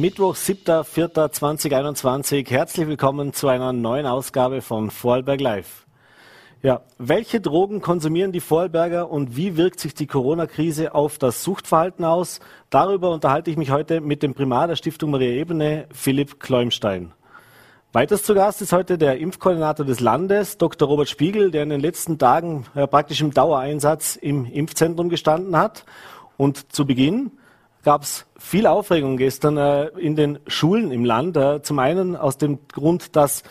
Mittwoch, 7.4.2021. Herzlich willkommen zu einer neuen Ausgabe von Vorarlberg Live. Ja, welche Drogen konsumieren die Vorarlberger und wie wirkt sich die Corona-Krise auf das Suchtverhalten aus? Darüber unterhalte ich mich heute mit dem Primar der Stiftung Maria Ebene, Philipp Kleumstein. Weiters zu Gast ist heute der Impfkoordinator des Landes, Dr. Robert Spiegel, der in den letzten Tagen äh, praktisch im Dauereinsatz im Impfzentrum gestanden hat. Und zu Beginn gab es viel Aufregung gestern äh, in den Schulen im Land. Äh, zum einen aus dem Grund, dass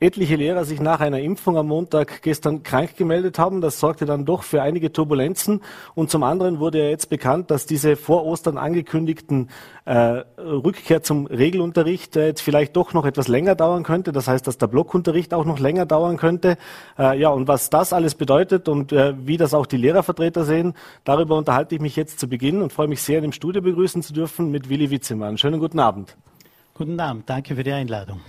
etliche Lehrer sich nach einer Impfung am Montag gestern krank gemeldet haben. Das sorgte dann doch für einige Turbulenzen. Und zum anderen wurde ja jetzt bekannt, dass diese vor Ostern angekündigten äh, Rückkehr zum Regelunterricht äh, jetzt vielleicht doch noch etwas länger dauern könnte. Das heißt, dass der Blockunterricht auch noch länger dauern könnte. Äh, ja, und was das alles bedeutet und äh, wie das auch die Lehrervertreter sehen, darüber unterhalte ich mich jetzt zu Beginn und freue mich sehr, in dem Studio begrüßen zu dürfen mit Willi Witzemann. Schönen guten Abend. Guten Abend, danke für die Einladung.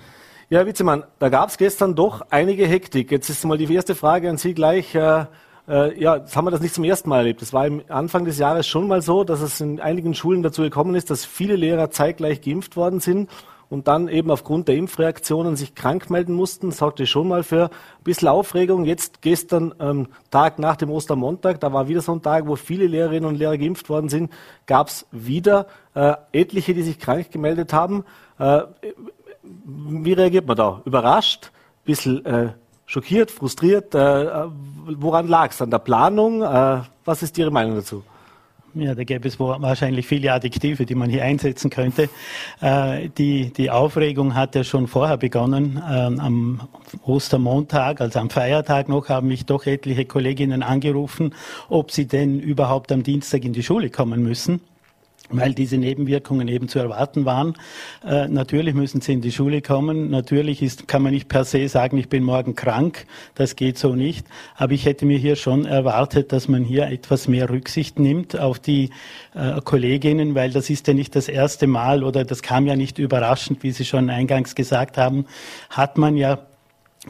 Ja, Herr Witzemann, da gab es gestern doch einige Hektik. Jetzt ist mal die erste Frage an Sie gleich. Äh, äh, ja, jetzt haben wir das nicht zum ersten Mal erlebt. Es war im Anfang des Jahres schon mal so, dass es in einigen Schulen dazu gekommen ist, dass viele Lehrer zeitgleich geimpft worden sind und dann eben aufgrund der Impfreaktionen sich krank melden mussten. Sorgte schon mal für ein bisschen Aufregung. Jetzt gestern, ähm, Tag nach dem Ostermontag, da war wieder so ein Tag, wo viele Lehrerinnen und Lehrer geimpft worden sind, gab es wieder äh, etliche, die sich krank gemeldet haben. Äh, wie reagiert man da? Überrascht? Bisschen äh, schockiert, frustriert? Äh, woran lag es? An der Planung? Äh, was ist Ihre Meinung dazu? Ja, da gäbe es wahrscheinlich viele Adjektive, die man hier einsetzen könnte. Äh, die, die Aufregung hat ja schon vorher begonnen. Ähm, am Ostermontag, also am Feiertag noch, haben mich doch etliche Kolleginnen angerufen, ob sie denn überhaupt am Dienstag in die Schule kommen müssen weil diese Nebenwirkungen eben zu erwarten waren. Äh, natürlich müssen sie in die Schule kommen. Natürlich ist, kann man nicht per se sagen, ich bin morgen krank. Das geht so nicht. Aber ich hätte mir hier schon erwartet, dass man hier etwas mehr Rücksicht nimmt auf die äh, Kolleginnen, weil das ist ja nicht das erste Mal oder das kam ja nicht überraschend, wie Sie schon eingangs gesagt haben, hat man ja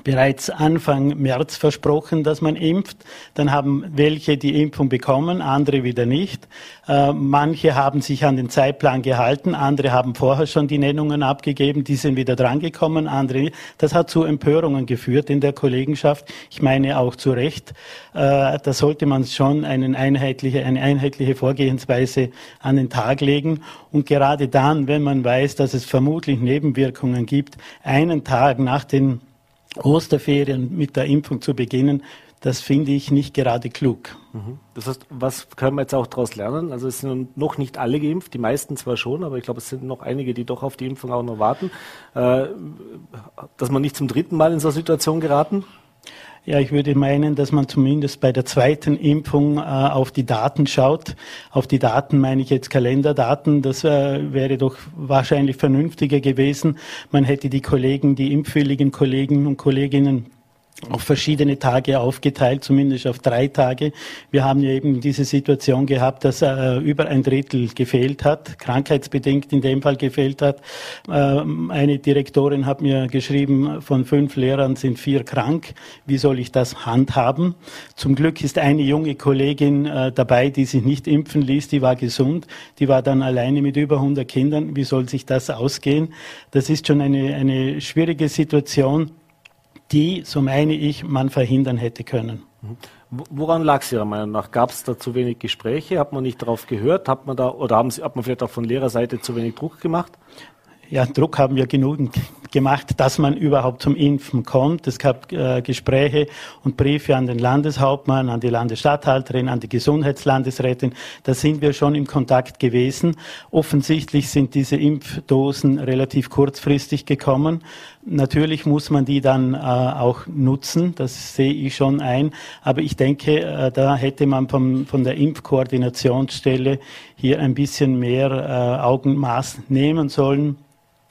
bereits Anfang März versprochen, dass man impft. Dann haben welche die Impfung bekommen, andere wieder nicht. Äh, manche haben sich an den Zeitplan gehalten, andere haben vorher schon die Nennungen abgegeben, die sind wieder drangekommen, andere nicht. Das hat zu Empörungen geführt in der Kollegenschaft. Ich meine auch zu Recht. Äh, da sollte man schon eine einheitliche, eine einheitliche Vorgehensweise an den Tag legen. Und gerade dann, wenn man weiß, dass es vermutlich Nebenwirkungen gibt, einen Tag nach den Osterferien mit der Impfung zu beginnen, das finde ich nicht gerade klug. Mhm. Das heißt, was können wir jetzt auch daraus lernen? Also es sind noch nicht alle geimpft, die meisten zwar schon, aber ich glaube, es sind noch einige, die doch auf die Impfung auch noch warten. Äh, dass man nicht zum dritten Mal in so eine Situation geraten? Ja, ich würde meinen, dass man zumindest bei der zweiten Impfung äh, auf die Daten schaut. Auf die Daten meine ich jetzt Kalenderdaten. Das äh, wäre doch wahrscheinlich vernünftiger gewesen. Man hätte die Kollegen, die impfwilligen Kollegen und Kolleginnen auf verschiedene Tage aufgeteilt, zumindest auf drei Tage. Wir haben ja eben diese Situation gehabt, dass äh, über ein Drittel gefehlt hat, krankheitsbedingt in dem Fall gefehlt hat. Ähm, eine Direktorin hat mir geschrieben, von fünf Lehrern sind vier krank. Wie soll ich das handhaben? Zum Glück ist eine junge Kollegin äh, dabei, die sich nicht impfen ließ, die war gesund, die war dann alleine mit über 100 Kindern. Wie soll sich das ausgehen? Das ist schon eine, eine schwierige Situation die, so meine ich, man verhindern hätte können. Woran lag es Ihrer Meinung nach? Gab es da zu wenig Gespräche? Hat man nicht darauf gehört? Hat man da oder haben Sie, hat man vielleicht auch von Lehrerseite zu wenig Druck gemacht? Ja, Druck haben wir genügend gemacht, dass man überhaupt zum Impfen kommt. Es gab äh, Gespräche und Briefe an den Landeshauptmann, an die Landesstatthalterin, an die Gesundheitslandesrätin. Da sind wir schon im Kontakt gewesen. Offensichtlich sind diese Impfdosen relativ kurzfristig gekommen. Natürlich muss man die dann äh, auch nutzen, das sehe ich schon ein. Aber ich denke, äh, da hätte man vom, von der Impfkoordinationsstelle hier ein bisschen mehr äh, Augenmaß nehmen sollen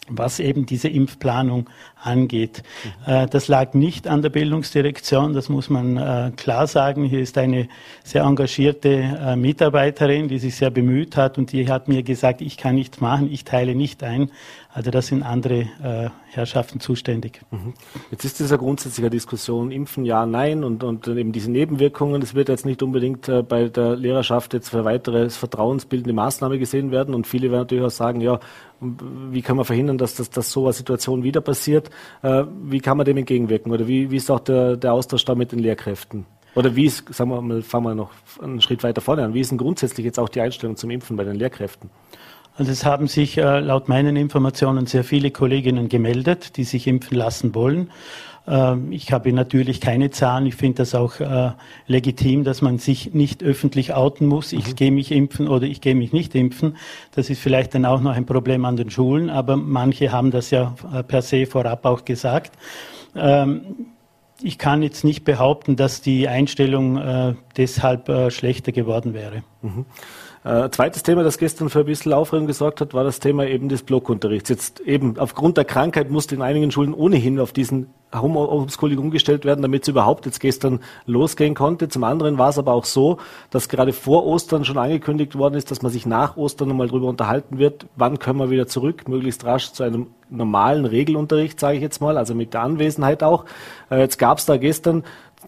was eben diese Impfplanung angeht. Mhm. Das lag nicht an der Bildungsdirektion, das muss man klar sagen. Hier ist eine sehr engagierte Mitarbeiterin, die sich sehr bemüht hat und die hat mir gesagt, ich kann nichts machen, ich teile nicht ein. Also das sind andere äh, Herrschaften zuständig. Mhm. Jetzt ist dieser grundsätzliche Diskussion, Impfen ja, nein und, und eben diese Nebenwirkungen, das wird jetzt nicht unbedingt äh, bei der Lehrerschaft jetzt für weitere vertrauensbildende Maßnahme gesehen werden und viele werden natürlich auch sagen, ja, wie kann man verhindern, dass das dass so eine Situation wieder passiert? Äh, wie kann man dem entgegenwirken oder wie, wie ist auch der, der Austausch da mit den Lehrkräften? Oder wie ist, sagen wir mal, fangen wir noch einen Schritt weiter vorne an, wie ist denn grundsätzlich jetzt auch die Einstellung zum Impfen bei den Lehrkräften? Also es haben sich äh, laut meinen Informationen sehr viele Kolleginnen gemeldet, die sich impfen lassen wollen. Ähm, ich habe natürlich keine Zahlen. Ich finde das auch äh, legitim, dass man sich nicht öffentlich outen muss. Ich mhm. gehe mich impfen oder ich gehe mich nicht impfen. Das ist vielleicht dann auch noch ein Problem an den Schulen, aber manche haben das ja äh, per se vorab auch gesagt. Ähm, ich kann jetzt nicht behaupten, dass die Einstellung äh, deshalb äh, schlechter geworden wäre. Mhm. Äh, zweites Thema, das gestern für ein bisschen Aufregung gesorgt hat, war das Thema eben des Blockunterrichts. Jetzt eben aufgrund der Krankheit musste in einigen Schulen ohnehin auf diesen Homeschooling umgestellt werden, damit es überhaupt jetzt gestern losgehen konnte. Zum anderen war es aber auch so, dass gerade vor Ostern schon angekündigt worden ist, dass man sich nach Ostern nochmal darüber unterhalten wird, wann können wir wieder zurück, möglichst rasch zu einem normalen Regelunterricht, sage ich jetzt mal, also mit der Anwesenheit auch. Äh, jetzt gab es da gestern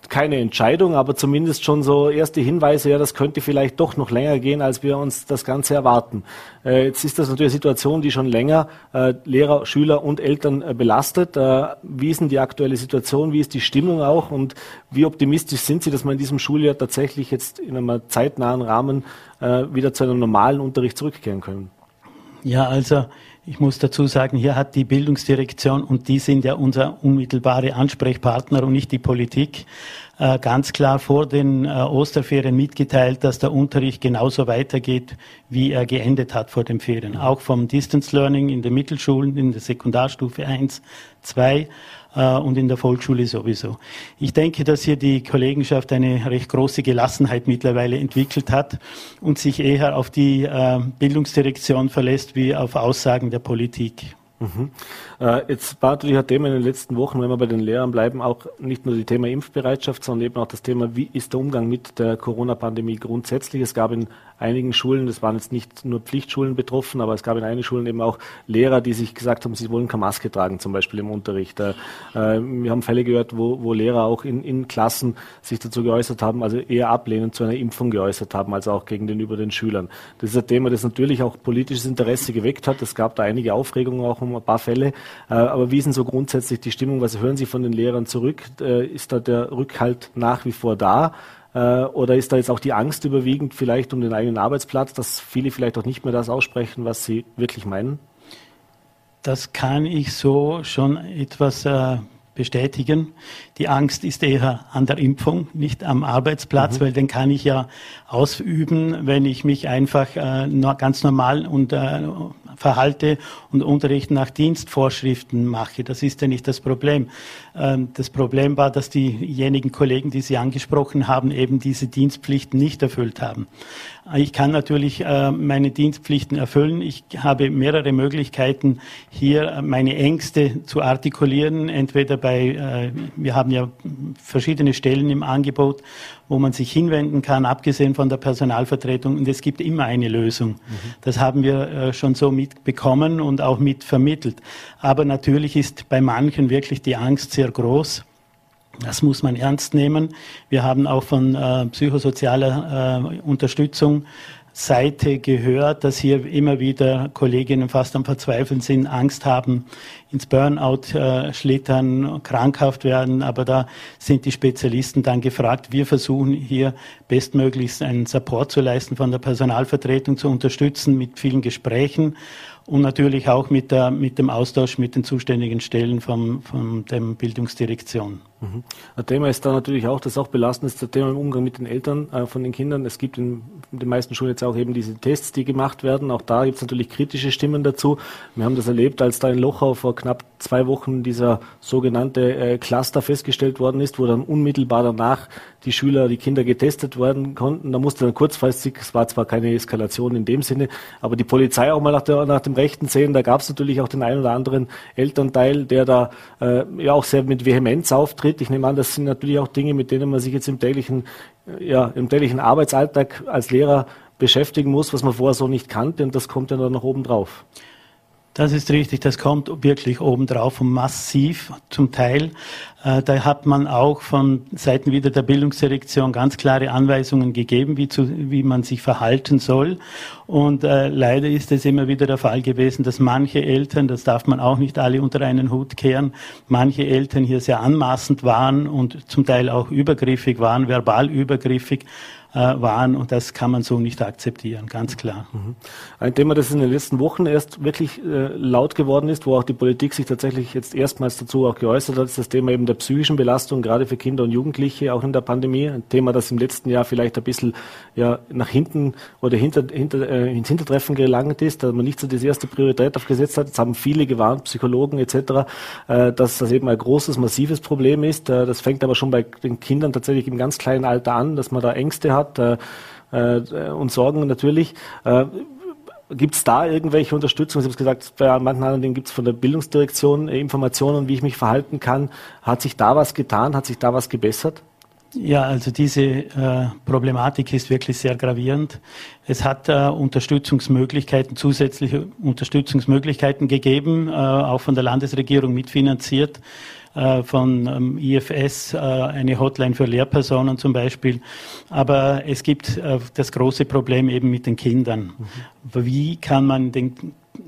keine Entscheidung, aber zumindest schon so erste Hinweise, ja, das könnte vielleicht doch noch länger gehen, als wir uns das Ganze erwarten. Äh, jetzt ist das natürlich eine Situation, die schon länger äh, Lehrer, Schüler und Eltern äh, belastet. Äh, wie ist denn die aktuelle Situation? Wie ist die Stimmung auch? Und wie optimistisch sind Sie, dass man in diesem Schuljahr tatsächlich jetzt in einem zeitnahen Rahmen äh, wieder zu einem normalen Unterricht zurückkehren können? Ja, also ich muss dazu sagen, hier hat die Bildungsdirektion, und die sind ja unser unmittelbare Ansprechpartner und nicht die Politik, äh, ganz klar vor den äh, Osterferien mitgeteilt, dass der Unterricht genauso weitergeht, wie er geendet hat vor den Ferien. Auch vom Distance Learning in den Mittelschulen, in der Sekundarstufe 1, 2 äh, und in der Volksschule sowieso. Ich denke, dass hier die Kollegenschaft eine recht große Gelassenheit mittlerweile entwickelt hat und sich eher auf die äh, Bildungsdirektion verlässt wie auf Aussagen der Politik. Mhm. Äh, jetzt natürlich ein Thema in den letzten Wochen, wenn wir bei den Lehrern bleiben, auch nicht nur das Thema Impfbereitschaft, sondern eben auch das Thema, wie ist der Umgang mit der Corona-Pandemie grundsätzlich. Es gab in einigen Schulen, das waren jetzt nicht nur Pflichtschulen betroffen, aber es gab in einigen Schulen eben auch Lehrer, die sich gesagt haben, sie wollen keine Maske tragen, zum Beispiel im Unterricht. Äh, wir haben Fälle gehört, wo, wo Lehrer auch in, in Klassen sich dazu geäußert haben, also eher ablehnend zu einer Impfung geäußert haben, als auch gegenüber den Schülern. Das ist ein Thema, das natürlich auch politisches Interesse geweckt hat. Es gab da einige Aufregungen auch um ein paar Fälle. Äh, aber wie ist denn so grundsätzlich die Stimmung? Was hören Sie von den Lehrern zurück? Äh, ist da der Rückhalt nach wie vor da? Äh, oder ist da jetzt auch die Angst überwiegend vielleicht um den eigenen Arbeitsplatz, dass viele vielleicht auch nicht mehr das aussprechen, was sie wirklich meinen? Das kann ich so schon etwas äh, bestätigen. Die Angst ist eher an der Impfung, nicht am Arbeitsplatz, mhm. weil den kann ich ja ausüben, wenn ich mich einfach äh, ganz normal und äh, verhalte und Unterricht nach Dienstvorschriften mache. Das ist ja nicht das Problem. Ähm, das Problem war, dass diejenigen Kollegen, die Sie angesprochen haben, eben diese Dienstpflichten nicht erfüllt haben. Ich kann natürlich äh, meine Dienstpflichten erfüllen. Ich habe mehrere Möglichkeiten, hier meine Ängste zu artikulieren. Entweder bei, äh, wir haben ja verschiedene Stellen im Angebot, wo man sich hinwenden kann, abgesehen von der Personalvertretung. Und es gibt immer eine Lösung. Mhm. Das haben wir äh, schon so mitbekommen und auch mit vermittelt. Aber natürlich ist bei manchen wirklich die Angst sehr groß. Das muss man ernst nehmen. Wir haben auch von äh, psychosozialer äh, Unterstützung Seite gehört, dass hier immer wieder Kolleginnen fast am Verzweifeln sind, Angst haben, ins Burnout äh, schlittern, krankhaft werden. Aber da sind die Spezialisten dann gefragt. Wir versuchen hier bestmöglichst einen Support zu leisten, von der Personalvertretung zu unterstützen mit vielen Gesprächen und natürlich auch mit, der, mit dem Austausch mit den zuständigen Stellen von, von der Bildungsdirektion. Mhm. Ein Thema ist da natürlich auch, das auch belastend ist, das Thema im Umgang mit den Eltern äh, von den Kindern. Es gibt in, den meisten Schulen jetzt auch eben diese Tests, die gemacht werden. Auch da gibt es natürlich kritische Stimmen dazu. Wir haben das erlebt, als da in Lochau vor knapp zwei Wochen dieser sogenannte äh, Cluster festgestellt worden ist, wo dann unmittelbar danach die Schüler, die Kinder getestet werden konnten. Da musste dann kurzfristig, es war zwar keine Eskalation in dem Sinne, aber die Polizei auch mal nach, der, nach dem Rechten sehen. Da gab es natürlich auch den einen oder anderen Elternteil, der da äh, ja auch sehr mit Vehemenz auftritt. Ich nehme an, das sind natürlich auch Dinge, mit denen man sich jetzt im täglichen, ja, im täglichen Arbeitsalltag als Lehrer beschäftigen muss, was man vorher so nicht kannte. Und das kommt ja dann noch oben drauf. Das ist richtig, das kommt wirklich obendrauf und massiv zum Teil. Äh, da hat man auch von Seiten wieder der Bildungsdirektion ganz klare Anweisungen gegeben, wie, zu, wie man sich verhalten soll. Und äh, leider ist es immer wieder der Fall gewesen, dass manche Eltern, das darf man auch nicht alle unter einen Hut kehren, manche Eltern hier sehr anmaßend waren und zum Teil auch übergriffig waren, verbal übergriffig äh, waren und das kann man so nicht akzeptieren, ganz klar. Mhm. Ein Thema, das in den letzten Wochen erst wirklich äh, laut geworden ist, wo auch die Politik sich tatsächlich jetzt erstmals dazu auch geäußert hat, ist das Thema eben der psychischen Belastung, gerade für Kinder und Jugendliche, auch in der Pandemie. Ein Thema, das im letzten Jahr vielleicht ein bisschen ja, nach hinten oder hinter, hinter, äh, ins Hintertreffen gelangt ist, dass man nicht so die erste Priorität aufgesetzt hat. Jetzt haben viele gewarnt, Psychologen etc., äh, dass das eben ein großes, massives Problem ist. Äh, das fängt aber schon bei den Kindern tatsächlich im ganz kleinen Alter an, dass man da Ängste hat äh, äh, und Sorgen natürlich. Gibt es da irgendwelche Unterstützung? Sie haben gesagt, bei manchen anderen gibt es von der Bildungsdirektion Informationen, wie ich mich verhalten kann. Hat sich da was getan? Hat sich da was gebessert? Ja, also diese äh, Problematik ist wirklich sehr gravierend. Es hat äh, Unterstützungsmöglichkeiten, zusätzliche Unterstützungsmöglichkeiten gegeben, äh, auch von der Landesregierung mitfinanziert. Äh, von ähm, IFS, äh, eine Hotline für Lehrpersonen zum Beispiel. Aber es gibt äh, das große Problem eben mit den Kindern. Mhm. Wie kann man den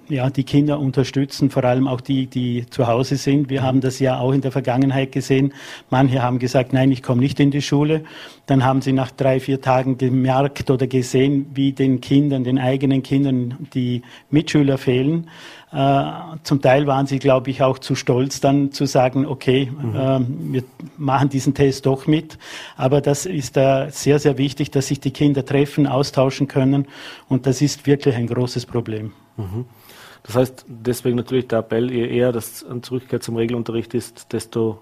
ja, die Kinder unterstützen, vor allem auch die, die zu Hause sind. Wir haben das ja auch in der Vergangenheit gesehen. Manche haben gesagt, nein, ich komme nicht in die Schule. Dann haben sie nach drei, vier Tagen gemerkt oder gesehen, wie den Kindern, den eigenen Kindern die Mitschüler fehlen. Äh, zum Teil waren sie, glaube ich, auch zu stolz, dann zu sagen, okay, mhm. äh, wir machen diesen Test doch mit. Aber das ist äh, sehr, sehr wichtig, dass sich die Kinder treffen, austauschen können. Und das ist wirklich ein großes Problem. Mhm. Das heißt, deswegen natürlich der Appell, je eher das Zurückkehr zum Regelunterricht ist, desto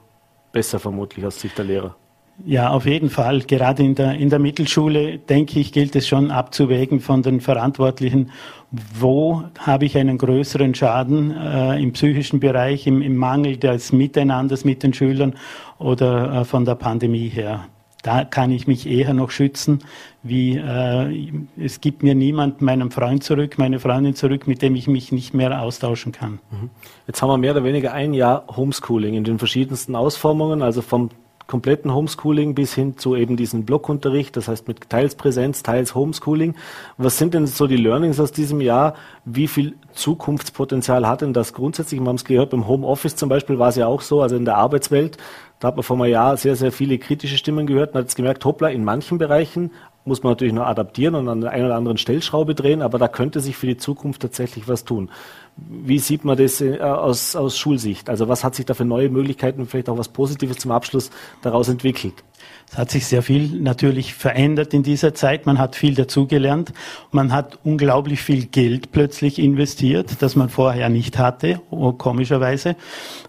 besser vermutlich aus Sicht der Lehrer. Ja, auf jeden Fall. Gerade in der, in der Mittelschule, denke ich, gilt es schon abzuwägen von den Verantwortlichen, wo habe ich einen größeren Schaden äh, im psychischen Bereich, im, im, Mangel des Miteinanders mit den Schülern oder äh, von der Pandemie her. Da kann ich mich eher noch schützen, wie äh, es gibt mir niemand meinen Freund zurück, meine Freundin zurück, mit dem ich mich nicht mehr austauschen kann. Mhm. Jetzt haben wir mehr oder weniger ein Jahr Homeschooling in den verschiedensten Ausformungen, also vom kompletten Homeschooling bis hin zu eben diesem Blockunterricht, das heißt mit teils Präsenz, teils Homeschooling. Was sind denn so die Learnings aus diesem Jahr? Wie viel Zukunftspotenzial hat denn das grundsätzlich? Wir haben es gehört, beim Homeoffice zum Beispiel war es ja auch so, also in der Arbeitswelt, da hat man vor einem Jahr sehr, sehr viele kritische Stimmen gehört und hat jetzt gemerkt, hoppla, in manchen Bereichen muss man natürlich noch adaptieren und an der einen oder anderen Stellschraube drehen, aber da könnte sich für die Zukunft tatsächlich was tun. Wie sieht man das äh, aus, aus Schulsicht? Also was hat sich da für neue Möglichkeiten, vielleicht auch was Positives zum Abschluss daraus entwickelt? Es hat sich sehr viel natürlich verändert in dieser Zeit. Man hat viel dazugelernt. Man hat unglaublich viel Geld plötzlich investiert, das man vorher nicht hatte, oh, komischerweise.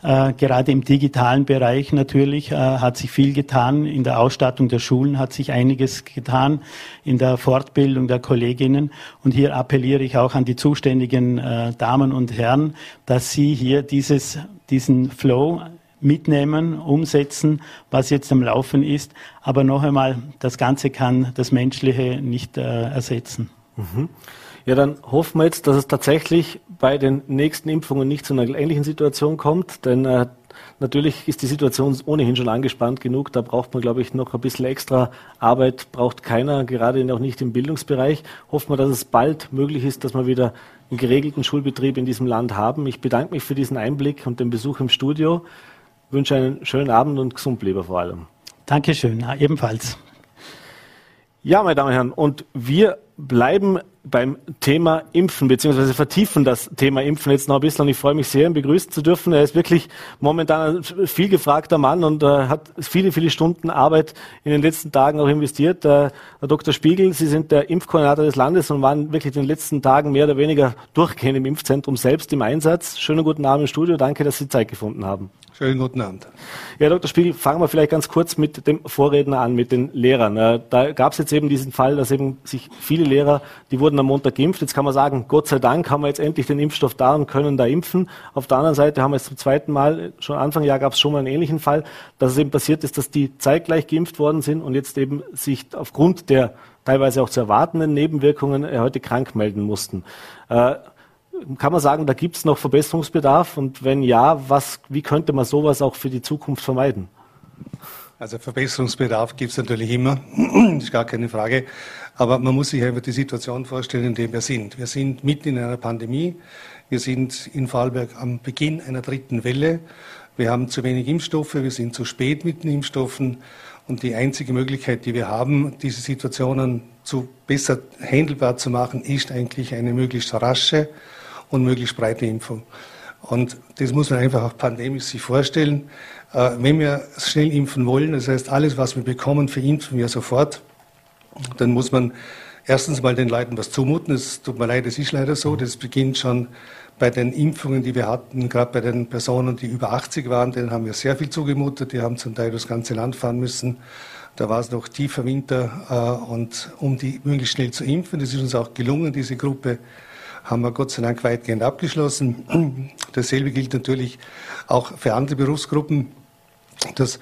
Äh, gerade im digitalen Bereich natürlich äh, hat sich viel getan. In der Ausstattung der Schulen hat sich einiges getan, in der Fortbildung der Kolleginnen. Und hier appelliere ich auch an die zuständigen äh, Damen und Herren, dass sie hier dieses, diesen Flow mitnehmen, umsetzen, was jetzt am Laufen ist. Aber noch einmal, das Ganze kann das Menschliche nicht äh, ersetzen. Mhm. Ja, dann hoffen wir jetzt, dass es tatsächlich bei den nächsten Impfungen nicht zu einer ähnlichen Situation kommt, denn äh, natürlich ist die Situation ohnehin schon angespannt genug. Da braucht man, glaube ich, noch ein bisschen extra Arbeit, braucht keiner, gerade auch nicht im Bildungsbereich. Hoffen wir, dass es bald möglich ist, dass wir wieder einen geregelten Schulbetrieb in diesem Land haben. Ich bedanke mich für diesen Einblick und den Besuch im Studio wünsche einen schönen Abend und gesund bleiben vor allem. Dankeschön, ebenfalls. Ja, meine Damen und Herren, und wir bleiben beim Thema Impfen, beziehungsweise vertiefen das Thema Impfen jetzt noch ein bisschen. Und ich freue mich sehr, ihn begrüßen zu dürfen. Er ist wirklich momentan ein viel gefragter Mann und äh, hat viele, viele Stunden Arbeit in den letzten Tagen auch investiert. Äh, Herr Dr. Spiegel, Sie sind der Impfkoordinator des Landes und waren wirklich in den letzten Tagen mehr oder weniger durchgehend im Impfzentrum selbst im Einsatz. Schönen guten Abend im Studio. Danke, dass Sie Zeit gefunden haben. Schönen guten Abend. Ja, Dr. Spiegel, fangen wir vielleicht ganz kurz mit dem Vorredner an, mit den Lehrern. Äh, da gab es jetzt eben diesen Fall, dass eben sich viele Lehrer, die wurden am Montag geimpft. Jetzt kann man sagen, Gott sei Dank haben wir jetzt endlich den Impfstoff da und können da impfen. Auf der anderen Seite haben wir jetzt zum zweiten Mal, schon Anfang Jahr gab es schon mal einen ähnlichen Fall, dass es eben passiert ist, dass die zeitgleich geimpft worden sind und jetzt eben sich aufgrund der teilweise auch zu erwartenden Nebenwirkungen äh, heute krank melden mussten. Kann man sagen, da gibt es noch Verbesserungsbedarf? Und wenn ja, was, wie könnte man sowas auch für die Zukunft vermeiden? Also Verbesserungsbedarf gibt es natürlich immer, ist gar keine Frage. Aber man muss sich einfach die Situation vorstellen, in der wir sind. Wir sind mitten in einer Pandemie. Wir sind in Vorarlberg am Beginn einer dritten Welle. Wir haben zu wenig Impfstoffe, wir sind zu spät mit den Impfstoffen. Und die einzige Möglichkeit, die wir haben, diese Situationen zu besser handelbar zu machen, ist eigentlich eine möglichst rasche und möglichst breite Impfung. Und das muss man einfach auch pandemisch sich vorstellen. Äh, wenn wir schnell impfen wollen, das heißt, alles, was wir bekommen, verimpfen wir sofort, dann muss man erstens mal den Leuten was zumuten. Es tut mir leid, es ist leider so. Das beginnt schon bei den Impfungen, die wir hatten, gerade bei den Personen, die über 80 waren, denen haben wir sehr viel zugemutet. Die haben zum Teil das ganze Land fahren müssen. Da war es noch tiefer Winter äh, und um die möglichst schnell zu impfen, das ist uns auch gelungen, diese Gruppe haben wir Gott sei Dank weitgehend abgeschlossen. Dasselbe gilt natürlich auch für andere Berufsgruppen, dass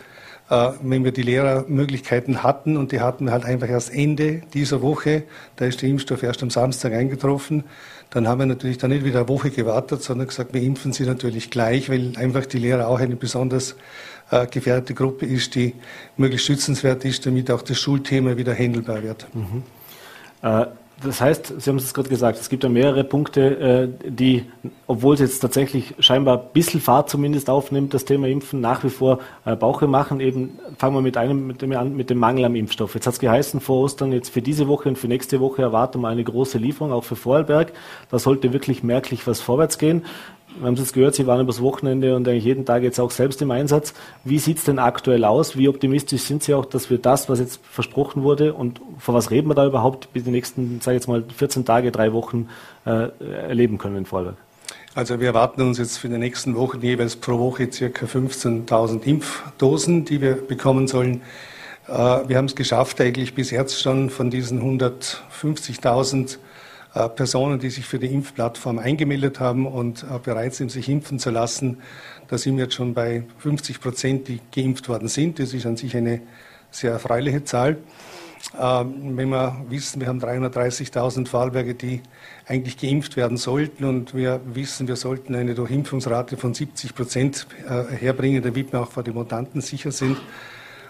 äh, wenn wir die Lehrermöglichkeiten hatten und die hatten wir halt einfach erst Ende dieser Woche, da ist der Impfstoff erst am Samstag eingetroffen, dann haben wir natürlich dann nicht wieder eine Woche gewartet, sondern gesagt, wir impfen sie natürlich gleich, weil einfach die Lehrer auch eine besonders äh, gefährdete Gruppe ist, die möglichst schützenswert ist, damit auch das Schulthema wieder handelbar wird. Mhm. Äh das heißt, Sie haben es gerade gesagt, es gibt ja mehrere Punkte, äh, die, obwohl es jetzt tatsächlich scheinbar ein bisschen Fahrt zumindest aufnimmt, das Thema Impfen nach wie vor äh, Bauche machen. Eben fangen wir mit einem, mit dem an, mit dem Mangel am Impfstoff. Jetzt hat es geheißen vor Ostern, jetzt für diese Woche und für nächste Woche erwarten wir eine große Lieferung, auch für Vorarlberg. Da sollte wirklich merklich was vorwärts gehen wir haben es jetzt gehört, Sie waren übers Wochenende und eigentlich jeden Tag jetzt auch selbst im Einsatz. Wie sieht es denn aktuell aus? Wie optimistisch sind Sie auch, dass wir das, was jetzt versprochen wurde und vor was reden wir da überhaupt, bis die nächsten, sage ich jetzt mal, 14 Tage, drei Wochen äh, erleben können in Vorarlberg? Also wir erwarten uns jetzt für die nächsten Wochen jeweils pro Woche circa 15.000 Impfdosen, die wir bekommen sollen. Äh, wir haben es geschafft, eigentlich bis jetzt schon von diesen 150.000 äh, Personen, die sich für die Impfplattform eingemeldet haben und äh, bereit sind, sich impfen zu lassen. Da sind wir jetzt schon bei 50 Prozent, die geimpft worden sind. Das ist an sich eine sehr erfreuliche Zahl. Ähm, wenn wir wissen, wir haben 330.000 Vorarlberger, die eigentlich geimpft werden sollten und wir wissen, wir sollten eine Durchimpfungsrate von 70 Prozent äh, herbringen, damit wir auch vor den Mutanten sicher sind,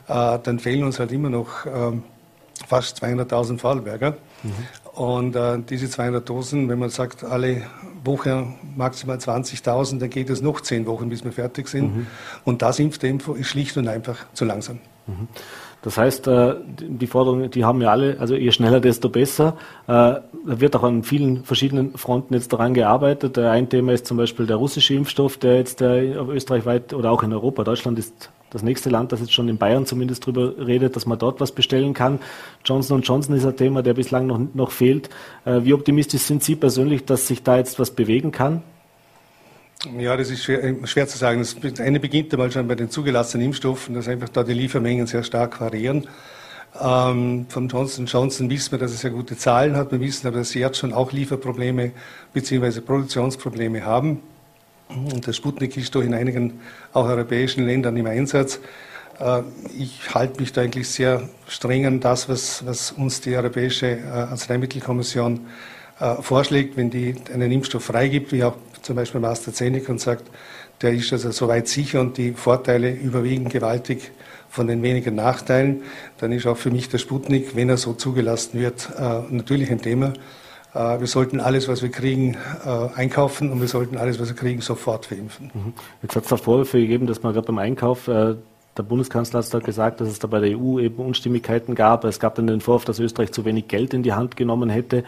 dann fehlen uns halt immer noch ähm, fast 200.000 Vorarlberger. Mhm. Und äh, diese 200 Dosen, wenn man sagt, alle Woche maximal 20.000, dann geht es noch zehn Wochen, bis wir fertig sind. Mhm. Und das Impftempo ist schlicht und einfach zu langsam. Mhm. Das heißt, äh, die Forderungen, die haben wir alle, also je schneller, desto besser. Äh, da wird auch an vielen verschiedenen Fronten jetzt daran gearbeitet. Ein Thema ist zum Beispiel der russische Impfstoff, der jetzt österreichweit oder auch in Europa, Deutschland ist das nächste Land, das jetzt schon in Bayern zumindest darüber redet, dass man dort was bestellen kann. Johnson Johnson ist ein Thema, der bislang noch, noch fehlt. Äh, wie optimistisch sind Sie persönlich, dass sich da jetzt was bewegen kann? Ja, das ist schwer, äh, schwer zu sagen. Das eine beginnt einmal schon bei den zugelassenen Impfstoffen, dass einfach da die Liefermengen sehr stark variieren. Ähm, von Johnson Johnson wissen wir, dass es sehr gute Zahlen hat. Wir wissen aber, dass sie jetzt schon auch Lieferprobleme bzw. Produktionsprobleme haben. Und der Sputnik ist doch in einigen auch europäischen Ländern im Einsatz. Äh, ich halte mich da eigentlich sehr streng an das, was, was uns die Europäische äh, Arzneimittelkommission äh, vorschlägt, wenn die einen Impfstoff freigibt, wie auch zum Beispiel AstraZeneca und sagt, der ist also soweit sicher und die Vorteile überwiegen gewaltig von den wenigen Nachteilen, dann ist auch für mich der Sputnik, wenn er so zugelassen wird, natürlich ein Thema. Äh, wir sollten alles, was wir kriegen, äh, einkaufen und wir sollten alles, was wir kriegen, sofort verimpfen. Mhm. Jetzt hat es da Vorwürfe gegeben, dass man gerade beim Einkauf äh, der Bundeskanzler hat da gesagt, dass es da bei der EU eben Unstimmigkeiten gab. Es gab dann den Vorwurf, dass Österreich zu wenig Geld in die Hand genommen hätte.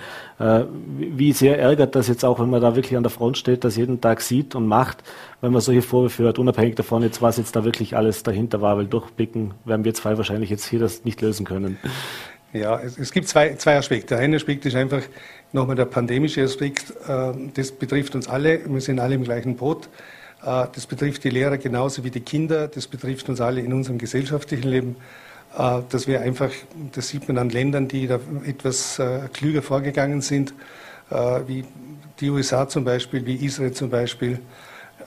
Wie sehr ärgert das jetzt auch, wenn man da wirklich an der Front steht, das jeden Tag sieht und macht, wenn man solche Vorwürfe hört, unabhängig davon jetzt, was jetzt da wirklich alles dahinter war, weil durchblicken werden wir zwei wahrscheinlich jetzt hier das nicht lösen können. Ja, es, es gibt zwei, zwei Aspekte. Der eine Aspekt ist einfach nochmal der pandemische Aspekt. Äh, das betrifft uns alle. Wir sind alle im gleichen Boot. Äh, das betrifft die Lehrer genauso wie die Kinder. Das betrifft uns alle in unserem gesellschaftlichen Leben. Äh, dass wir einfach, das sieht man an Ländern, die da etwas klüger vorgegangen sind, wie die USA zum Beispiel, wie Israel zum Beispiel,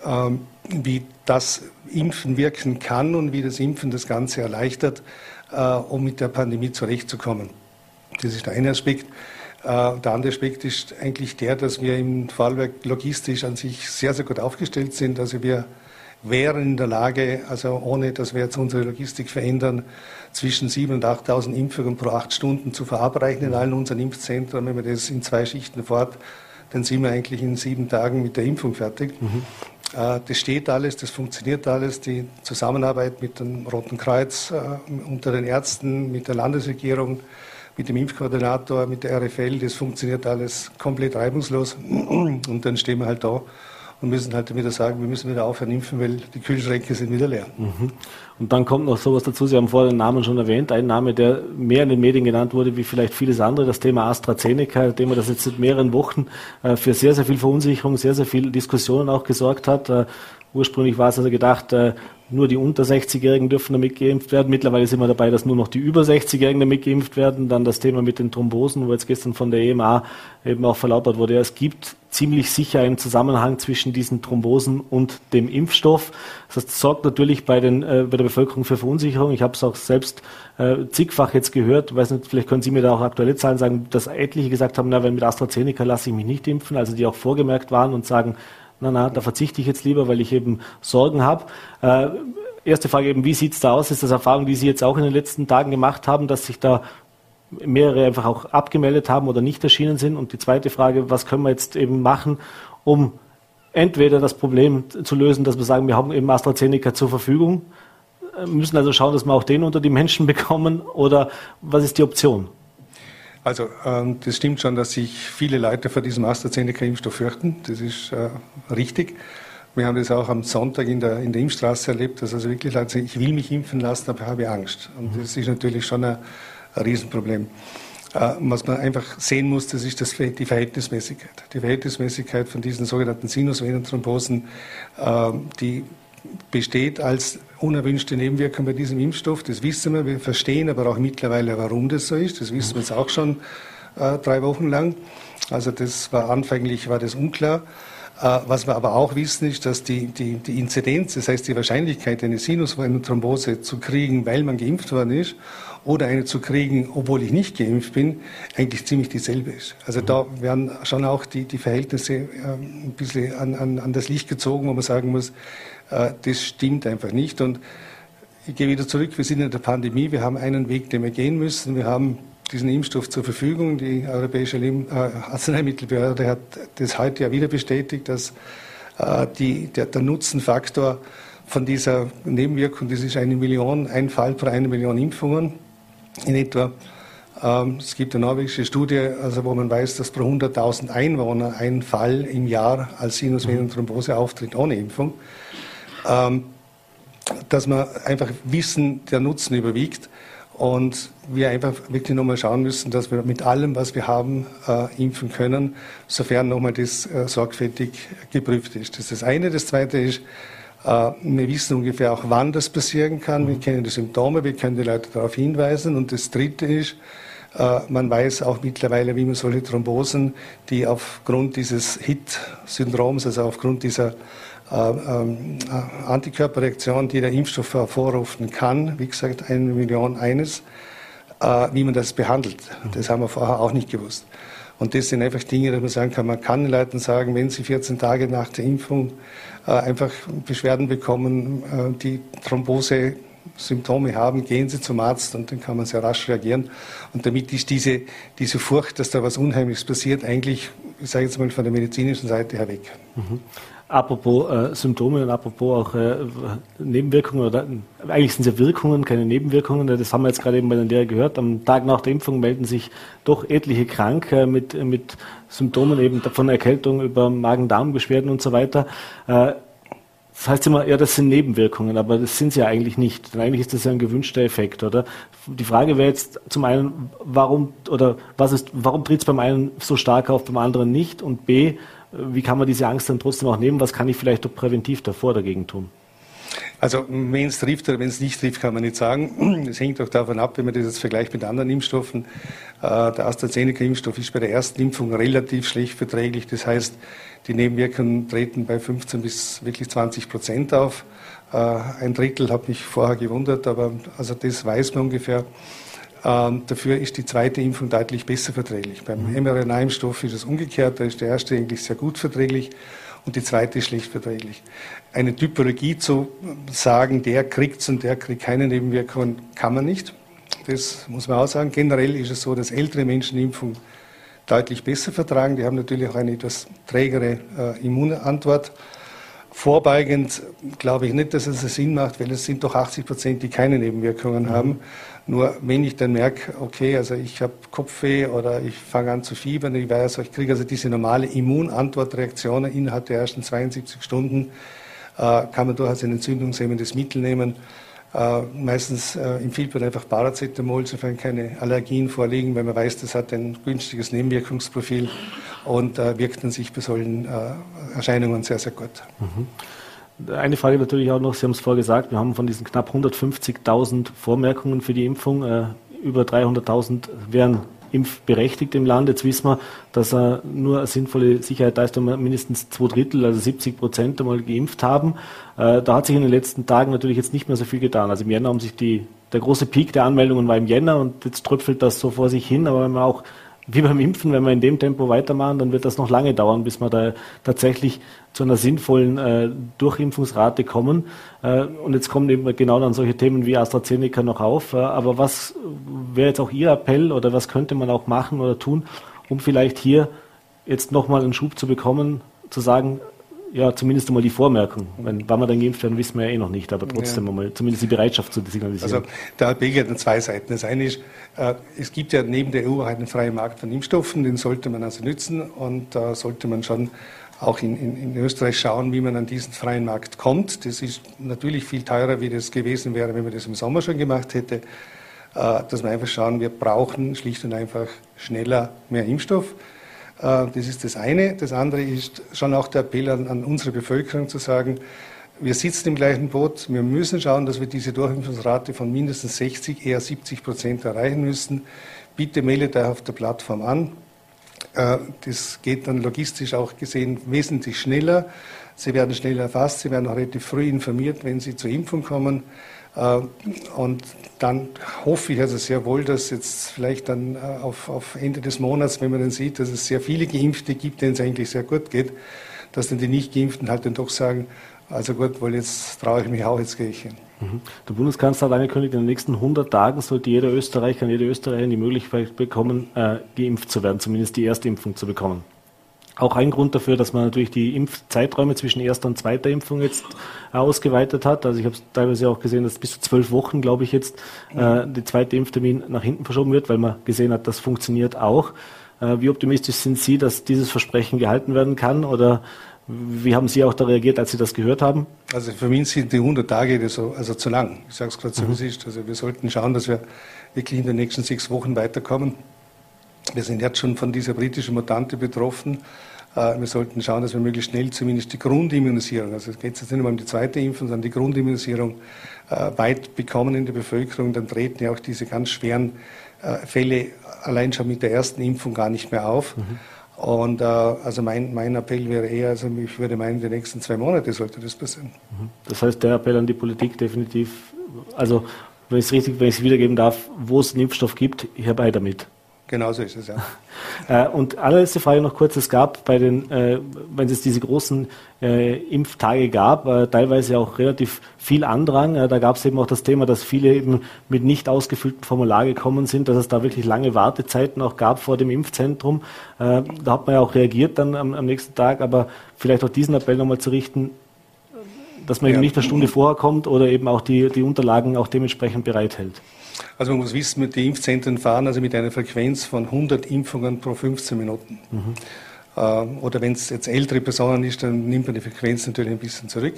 ähm, wie das Impfen wirken kann und wie das Impfen das Ganze erleichtert, um mit der Pandemie zurechtzukommen. Das ist der eine Aspekt. Der andere Aspekt ist eigentlich der, dass wir im Vorarlberg logistisch an sich sehr, sehr gut aufgestellt sind. Also wir wären in der Lage, also ohne dass wir jetzt unsere Logistik verändern, zwischen 7.000 und 8.000 Impfungen pro acht Stunden zu verabreichen in allen unseren Impfzentren. Wenn wir das in zwei Schichten fort, dann sind wir eigentlich in sieben Tagen mit der Impfung fertig. Mhm. Äh, das steht alles, das funktioniert alles. Die Zusammenarbeit mit dem Roten Kreuz, äh, unter den Ärzten, mit der Landesregierung, mit dem Impfkoordinator, mit der RFL, das funktioniert alles komplett reibungslos. Und dann stehen wir halt da und müssen halt wieder sagen, wir müssen wieder aufhören impfen, weil die Kühlschränke sind wieder leer. Mhm. Und dann kommt noch sowas dazu, Sie haben vorher den Namen schon erwähnt, ein Name, der mehr in den Medien genannt wurde, wie vielleicht vieles andere, das Thema AstraZeneca, dem das jetzt seit mehreren Wochen äh, für sehr, sehr viel Verunsicherung, sehr, sehr viel Diskussionen auch gesorgt hat. Ursprünglich war es also gedacht, äh, nur die unter 60-Jährigen dürfen damit geimpft werden. Mittlerweile sind wir dabei, dass nur noch die über 60-Jährigen damit geimpft werden. Dann das Thema mit den Thrombosen, wo jetzt gestern von der EMA eben auch verlautbart wurde. Es gibt ziemlich sicher einen Zusammenhang zwischen diesen Thrombosen und dem Impfstoff. Das sorgt natürlich bei, den, äh, bei der Bevölkerung für Verunsicherung. Ich habe es auch selbst äh, zigfach jetzt gehört. Weiß nicht, vielleicht können Sie mir da auch aktuelle Zahlen sagen, dass etliche gesagt haben, na, wenn mit AstraZeneca lasse ich mich nicht impfen, also die auch vorgemerkt waren und sagen, na, na, da verzichte ich jetzt lieber, weil ich eben Sorgen habe. Äh, erste Frage eben, wie sieht es da aus? Ist das Erfahrung, die Sie jetzt auch in den letzten Tagen gemacht haben, dass sich da mehrere einfach auch abgemeldet haben oder nicht erschienen sind? Und die zweite Frage, was können wir jetzt eben machen, um entweder das Problem zu lösen, dass wir sagen, wir haben eben AstraZeneca zur Verfügung, äh, müssen also schauen, dass wir auch den unter die Menschen bekommen oder was ist die Option? Also ähm, das stimmt schon, dass sich viele Leute vor diesem AstraZeneca-Impfstoff fürchten. Das ist äh, richtig. Wir haben das auch am Sonntag in der, in der Impfstraße erlebt, dass also wirklich Leute sagen, ich will mich impfen lassen, aber habe Angst. Und das ist natürlich schon ein, ein Riesenproblem. Äh, was man einfach sehen muss, das ist das, die Verhältnismäßigkeit. Die Verhältnismäßigkeit von diesen sogenannten Sinusvenenthrombosen, äh, die besteht als unerwünschte Nebenwirkung bei diesem Impfstoff. Das wissen wir. Wir verstehen aber auch mittlerweile, warum das so ist. Das wissen wir jetzt auch schon äh, drei Wochen lang. Also das war anfänglich war das unklar. Äh, was wir aber auch wissen, ist, dass die, die, die Inzidenz, das heißt die Wahrscheinlichkeit, eine Sinusvenenthrombose zu kriegen, weil man geimpft worden ist, oder eine zu kriegen, obwohl ich nicht geimpft bin, eigentlich ziemlich dieselbe ist. Also da werden schon auch die, die Verhältnisse äh, ein bisschen an, an, an das Licht gezogen, wo man sagen muss, das stimmt einfach nicht. Und ich gehe wieder zurück, wir sind in der Pandemie, wir haben einen Weg, den wir gehen müssen. Wir haben diesen Impfstoff zur Verfügung. Die Europäische äh, Arzneimittelbehörde hat das heute ja wieder bestätigt, dass äh, die, der, der Nutzenfaktor von dieser Nebenwirkung, das ist eine Million, ein Fall pro eine Million Impfungen in etwa. Ähm, es gibt eine norwegische Studie, also wo man weiß, dass pro 100.000 Einwohner ein Fall im Jahr als Sinusvenenthrombose auftritt ohne Impfung. Ähm, dass wir einfach wissen, der Nutzen überwiegt und wir einfach wirklich nochmal schauen müssen, dass wir mit allem, was wir haben, äh, impfen können, sofern nochmal das äh, sorgfältig geprüft ist. Das ist das eine. Das zweite ist, äh, wir wissen ungefähr auch, wann das passieren kann. Wir kennen die Symptome, wir können die Leute darauf hinweisen. Und das dritte ist, äh, man weiß auch mittlerweile, wie man solche Thrombosen, die aufgrund dieses HIT-Syndroms, also aufgrund dieser Antikörperreaktion, die der Impfstoff hervorrufen kann, wie gesagt, eine Million eines, äh, wie man das behandelt. Das haben wir vorher auch nicht gewusst. Und das sind einfach Dinge, die man sagen kann. Man kann den Leuten sagen, wenn sie 14 Tage nach der Impfung äh, einfach Beschwerden bekommen, äh, die Thrombose Symptome haben, gehen Sie zum Arzt und dann kann man sehr rasch reagieren. Und damit ist diese, diese Furcht, dass da was Unheimliches passiert, eigentlich, ich sage jetzt mal von der medizinischen Seite her weg. Mhm. Apropos äh, Symptome und apropos auch äh, Nebenwirkungen, oder eigentlich sind es ja Wirkungen, keine Nebenwirkungen. Das haben wir jetzt gerade eben bei der Lehre gehört. Am Tag nach der Impfung melden sich doch etliche krank mit, mit Symptomen eben von Erkältung über Magen-Darm-Beschwerden und so weiter. Äh, das heißt immer, ja, das sind Nebenwirkungen, aber das sind sie ja eigentlich nicht. Denn eigentlich ist das ja ein gewünschter Effekt, oder? Die Frage wäre jetzt zum einen, warum oder was ist, warum tritt es beim einen so stark auf, beim anderen nicht? Und B, wie kann man diese Angst dann trotzdem auch nehmen? Was kann ich vielleicht auch präventiv davor dagegen tun? Also wenn es trifft oder wenn es nicht trifft, kann man nicht sagen. Es hängt auch davon ab, wenn man das jetzt vergleicht mit anderen Impfstoffen. Äh, der AstraZeneca-Impfstoff ist bei der ersten Impfung relativ schlecht verträglich. Das heißt, die Nebenwirkungen treten bei 15 bis wirklich 20 Prozent auf. Äh, ein Drittel hat mich vorher gewundert, aber also das weiß man ungefähr. Ähm, dafür ist die zweite Impfung deutlich besser verträglich. Beim mhm. mRNA-Impfstoff ist es umgekehrt, da ist der erste eigentlich sehr gut verträglich und die zweite ist schlecht verträglich. Eine Typologie zu sagen, der kriegt es und der kriegt keine Nebenwirkungen, kann man nicht. Das muss man auch sagen. Generell ist es so, dass ältere Menschen Impfung deutlich besser vertragen. Die haben natürlich auch eine etwas trägere äh, Immunantwort. Vorbeugend glaube ich nicht, dass es Sinn macht, weil es sind doch 80 Prozent, die keine Nebenwirkungen mhm. haben. Nur wenn ich dann merke, okay, also ich habe Kopfweh oder ich fange an zu fiebern, ich weiß, ich kriege also diese normale Immunantwortreaktion innerhalb der ersten 72 Stunden, äh, kann man durchaus ein entzündungshemmendes Mittel nehmen. Äh, meistens äh, empfiehlt man einfach Paracetamol, sofern keine Allergien vorliegen, weil man weiß, das hat ein günstiges Nebenwirkungsprofil und äh, wirkt an sich bei solchen äh, Erscheinungen sehr, sehr gut. Mhm. Eine Frage natürlich auch noch, Sie haben es vorher gesagt, wir haben von diesen knapp 150.000 Vormerkungen für die Impfung, äh, über 300.000 wären impfberechtigt im Land. Jetzt wissen wir, dass er nur eine sinnvolle Sicherheit da ist, wenn wir mindestens zwei Drittel, also 70 Prozent einmal geimpft haben. Äh, da hat sich in den letzten Tagen natürlich jetzt nicht mehr so viel getan. Also im Jänner haben sich die, der große Peak der Anmeldungen war im Jänner und jetzt tröpfelt das so vor sich hin, aber wenn man auch wie beim Impfen, wenn wir in dem Tempo weitermachen, dann wird das noch lange dauern, bis wir da tatsächlich zu einer sinnvollen äh, Durchimpfungsrate kommen. Äh, und jetzt kommen eben genau dann solche Themen wie AstraZeneca noch auf. Äh, aber was wäre jetzt auch Ihr Appell oder was könnte man auch machen oder tun, um vielleicht hier jetzt nochmal einen Schub zu bekommen, zu sagen, ja, zumindest einmal die Vormerkung. Wenn, wann wir dann geimpft werden, wissen wir ja eh noch nicht, aber trotzdem ja. einmal zumindest die Bereitschaft zu signalisieren. Also der Weg hat zwei Seiten. Das eine ist, äh, es gibt ja neben der EU auch einen freien Markt von Impfstoffen, den sollte man also nützen und da äh, sollte man schon auch in, in, in, Österreich schauen, wie man an diesen freien Markt kommt. Das ist natürlich viel teurer, wie das gewesen wäre, wenn man das im Sommer schon gemacht hätte. Äh, dass wir einfach schauen, wir brauchen schlicht und einfach schneller mehr Impfstoff. Äh, das ist das eine. Das andere ist schon auch der Appell an, an, unsere Bevölkerung zu sagen, wir sitzen im gleichen Boot. Wir müssen schauen, dass wir diese Durchimpfungsrate von mindestens 60, eher 70 Prozent erreichen müssen. Bitte meldet euch auf der Plattform an. Äh, das geht dann logistisch auch gesehen wesentlich schneller. Sie werden schneller erfasst, Sie werden auch relativ früh informiert, wenn Sie zur Impfung kommen. Äh, und dann hoffe ich also sehr wohl, dass jetzt vielleicht dann äh, auf, auf Ende des Monats, wenn man dann sieht, dass es sehr viele Geimpfte gibt, denen es eigentlich sehr gut geht, dass dann die Nicht-Geimpften halt dann doch sagen, also gut, weil jetzt traue ich mich auch, jetzt gehe ich hin. Mhm. Der Bundeskanzler hat angekündigt, in den nächsten 100 Tagen sollte jeder Österreicher und jede Österreicherin die Möglichkeit bekommen, äh, geimpft zu werden, zumindest die erste Impfung zu bekommen auch ein Grund dafür, dass man natürlich die Impfzeiträume zwischen erster und zweiter Impfung jetzt ausgeweitet hat. Also ich habe teilweise auch gesehen, dass bis zu zwölf Wochen, glaube ich, jetzt äh, der zweite Impftermin nach hinten verschoben wird, weil man gesehen hat, das funktioniert auch. Äh, wie optimistisch sind Sie, dass dieses Versprechen gehalten werden kann? Oder wie haben Sie auch da reagiert, als Sie das gehört haben? Also für mich sind die 100 Tage so, also zu lang. Ich sage es gerade so, wie es ist. Also wir sollten schauen, dass wir wirklich in den nächsten sechs Wochen weiterkommen. Wir sind jetzt schon von dieser britischen Mutante betroffen. Äh, wir sollten schauen, dass wir möglichst schnell zumindest die Grundimmunisierung, also es geht jetzt nicht nur um die zweite Impfung, sondern die Grundimmunisierung äh, weit bekommen in der Bevölkerung. Dann treten ja auch diese ganz schweren äh, Fälle allein schon mit der ersten Impfung gar nicht mehr auf. Mhm. Und äh, also mein, mein Appell wäre eher, also ich würde meinen, in den nächsten zwei Monate sollte das passieren. Mhm. Das heißt, der Appell an die Politik definitiv, also wenn ich es richtig, wenn ich es wiedergeben darf, wo es einen Impfstoff gibt, herbei damit. Genauso ist es, ja. Äh, und allerletzte Frage noch kurz. Es gab bei den, äh, wenn es diese großen äh, Impftage gab, teilweise auch relativ viel Andrang. Da gab es eben auch das Thema, dass viele eben mit nicht ausgefüllten Formular gekommen sind, dass es da wirklich lange Wartezeiten auch gab vor dem Impfzentrum. Da hat man ja auch reagiert dann am, am nächsten Tag, aber vielleicht auch diesen Appell nochmal zu richten, dass man ja. eben nicht eine Stunde vorher kommt oder eben auch die, die Unterlagen auch dementsprechend bereithält. Also man muss wissen, die Impfzentren fahren also mit einer Frequenz von 100 Impfungen pro 15 Minuten. Mhm. Oder wenn es jetzt ältere Personen ist, dann nimmt man die Frequenz natürlich ein bisschen zurück.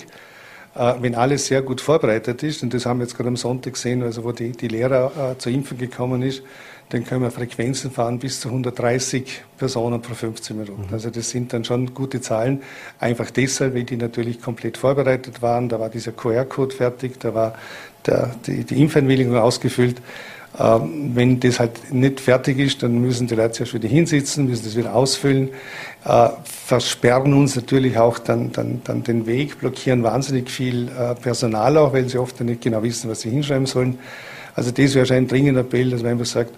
Äh, wenn alles sehr gut vorbereitet ist, und das haben wir jetzt gerade am Sonntag gesehen, also wo die, die Lehrer äh, zur Impfung gekommen ist, dann können wir Frequenzen fahren bis zu 130 Personen pro 15 Minuten. Also das sind dann schon gute Zahlen. Einfach deshalb, weil die natürlich komplett vorbereitet waren. Da war dieser QR-Code fertig, da war der, die, die Impfeinwilligung ausgefüllt. Ähm, wenn das halt nicht fertig ist, dann müssen die Leute erst wieder hinsitzen, müssen das wieder ausfüllen, äh, versperren uns natürlich auch dann, dann, dann den Weg, blockieren wahnsinnig viel äh, Personal auch, weil sie oft nicht genau wissen, was sie hinschreiben sollen. Also das wäre schon ein dringender Appell, dass man einfach sagt,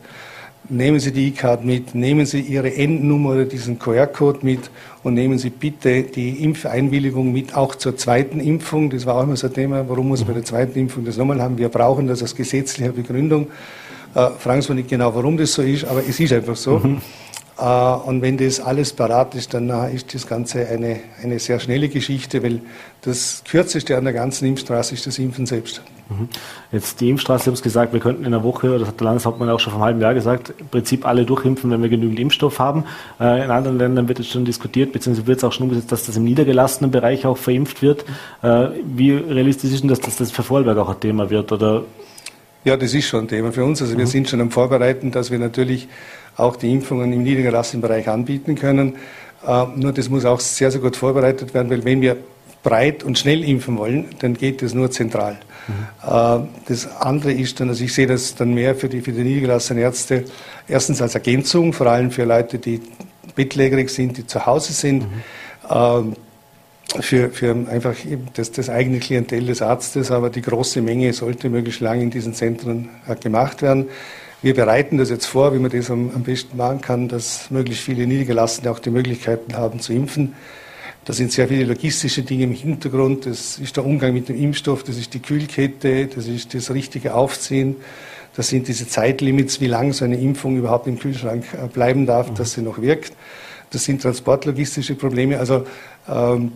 nehmen Sie die E-Card mit, nehmen Sie Ihre Endnummer oder diesen QR-Code mit und nehmen Sie bitte die Impfeinwilligung mit, auch zur zweiten Impfung. Das war auch immer so ein Thema, warum muss man bei der zweiten Impfung das nochmal haben? Wir brauchen das aus gesetzlicher Begründung. Äh, fragen Sie nicht genau, warum das so ist, aber es ist einfach so. Mhm. Äh, und wenn das alles parat ist, dann ist das Ganze eine, eine sehr schnelle Geschichte, weil das Kürzeste an der ganzen Impfstraße ist das Impfen selbst. Mhm. Jetzt die Impfstraße, Sie haben es gesagt, wir könnten in einer Woche, das hat der Landeshauptmann auch schon vor einem halben Jahr gesagt, im Prinzip alle durchimpfen, wenn wir genügend Impfstoff haben. Äh, in anderen Ländern wird es schon diskutiert, beziehungsweise wird es auch schon umgesetzt, dass das im niedergelassenen Bereich auch verimpft wird. Äh, wie realistisch ist denn das, dass das für Vorarlberg auch ein Thema wird? Oder ja, das ist schon ein Thema für uns. Also wir mhm. sind schon am Vorbereiten, dass wir natürlich auch die Impfungen im niedergelassenen Bereich anbieten können. Äh, nur das muss auch sehr, sehr gut vorbereitet werden, weil wenn wir breit und schnell impfen wollen, dann geht das nur zentral. Mhm. Das andere ist dann, also ich sehe das dann mehr für die, für die niedergelassenen Ärzte, erstens als Ergänzung, vor allem für Leute, die bettlägerig sind, die zu Hause sind. Mhm. Für, für einfach das, das eigene Klientel des Arztes, aber die große Menge sollte möglichst lange in diesen Zentren äh, gemacht werden. Wir bereiten das jetzt vor, wie man das am, am besten machen kann, dass möglichst viele Niedergelassene auch die Möglichkeiten haben zu impfen. Da sind sehr viele logistische Dinge im Hintergrund. Das ist der Umgang mit dem Impfstoff, das ist die Kühlkette, das ist das richtige Aufziehen. Das sind diese Zeitlimits, wie lange so eine Impfung überhaupt im Kühlschrank äh, bleiben darf, dass sie noch wirkt. Das sind transportlogistische Probleme. Also ähm,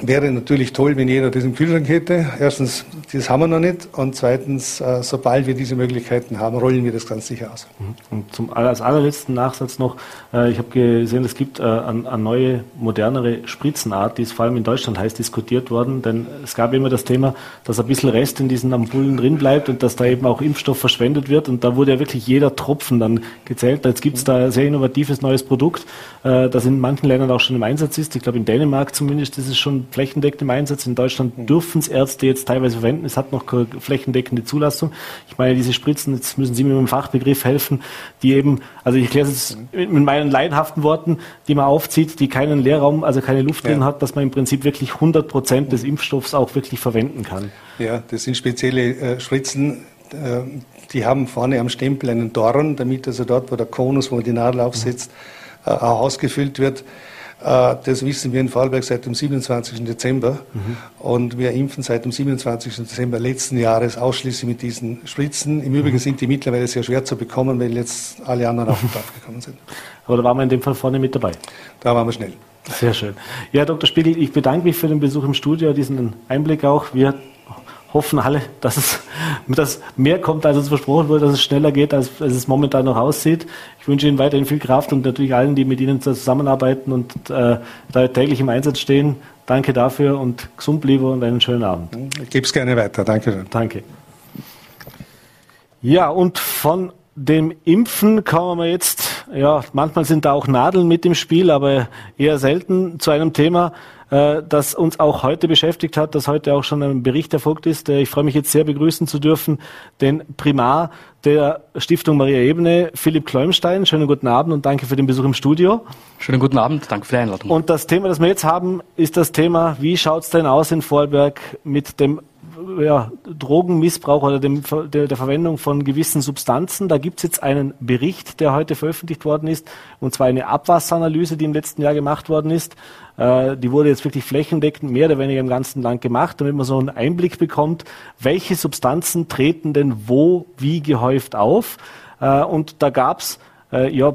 wäre natürlich toll, wenn jeder das im Kühlschrank hätte. Erstens, das haben wir noch nicht. Und zweitens, äh, sobald wir diese Möglichkeiten haben, rollen wir das ganz sicher aus. Mhm. Und zum, als allerletzten Nachsatz noch, äh, ich habe gesehen, es gibt äh, eine neue, modernere Spritzenart, die ist vor allem in Deutschland heiß diskutiert worden, denn es gab immer das Thema, dass ein bisschen Rest in diesen Ampullen drin bleibt und dass da eben auch Impfstoff verschwendet wird. Und da wurde ja wirklich jeder Tropfen dann gezählt. Jetzt gibt es da ein sehr innovatives neues Produkt, das in manchen Ländern auch schon im Einsatz ist. Ich glaube, in Dänemark zumindest ist es schon flächendeckend im Einsatz. In Deutschland mhm. dürfen es Ärzte jetzt teilweise verwenden. Es hat noch keine flächendeckende Zulassung. Ich meine, diese Spritzen, jetzt müssen Sie mir mit dem Fachbegriff helfen, die eben, also ich erkläre es mit meinen laienhaften Worten, die man aufzieht, die keinen Leerraum, also keine Luft drin ja. hat, dass man im Prinzip wirklich 100 Prozent des Impfstoffs auch wirklich verwenden kann. Ja, das sind spezielle äh, Spritzen, äh, die haben vorne am Stempel einen Dorn, damit also dort, wo der Konus, wo die Nadel aufsetzt, äh, auch ausgefüllt wird. Äh, das wissen wir in Vorarlberg seit dem 27. Dezember. Mhm. Und wir impfen seit dem 27. Dezember letzten Jahres ausschließlich mit diesen Spritzen. Im Übrigen mhm. sind die mittlerweile sehr schwer zu bekommen, weil jetzt alle anderen auch drauf gekommen sind. Aber da waren wir in dem Fall vorne mit dabei. Da waren wir schnell. Sehr schön. Ja, Dr. Spiegel, ich bedanke mich für den Besuch im Studio, diesen Einblick auch. Wir hoffen alle, dass es dass mehr kommt, als uns versprochen wurde, dass es schneller geht, als, als es momentan noch aussieht. Ich wünsche Ihnen weiterhin viel Kraft und natürlich allen, die mit Ihnen zusammenarbeiten und äh, da täglich im Einsatz stehen. Danke dafür und gesund bleiben und einen schönen Abend. Ich gebe es gerne weiter. Danke. Danke. Ja, und von dem Impfen kommen wir jetzt, ja, manchmal sind da auch Nadeln mit im Spiel, aber eher selten zu einem Thema, äh, das uns auch heute beschäftigt hat, das heute auch schon ein Bericht erfolgt ist. Ich freue mich jetzt sehr begrüßen zu dürfen, den Primar der Stiftung Maria Ebene, Philipp Kleumstein. Schönen guten Abend und danke für den Besuch im Studio. Schönen guten Abend, danke für die Einladung. Und das Thema, das wir jetzt haben, ist das Thema, wie schaut es denn aus in Vorarlberg mit dem ja, Drogenmissbrauch oder dem, der, der, Verwendung von gewissen Substanzen. Da gibt es jetzt einen Bericht, der heute veröffentlicht worden ist, und zwar eine Abwasseranalyse, die im letzten Jahr gemacht worden ist. Äh, die wurde jetzt wirklich flächendeckend mehr oder weniger im ganzen Land gemacht, damit man so einen Einblick bekommt, welche Substanzen treten denn wo wie gehäuft auf. Äh, und da gab's äh, ja,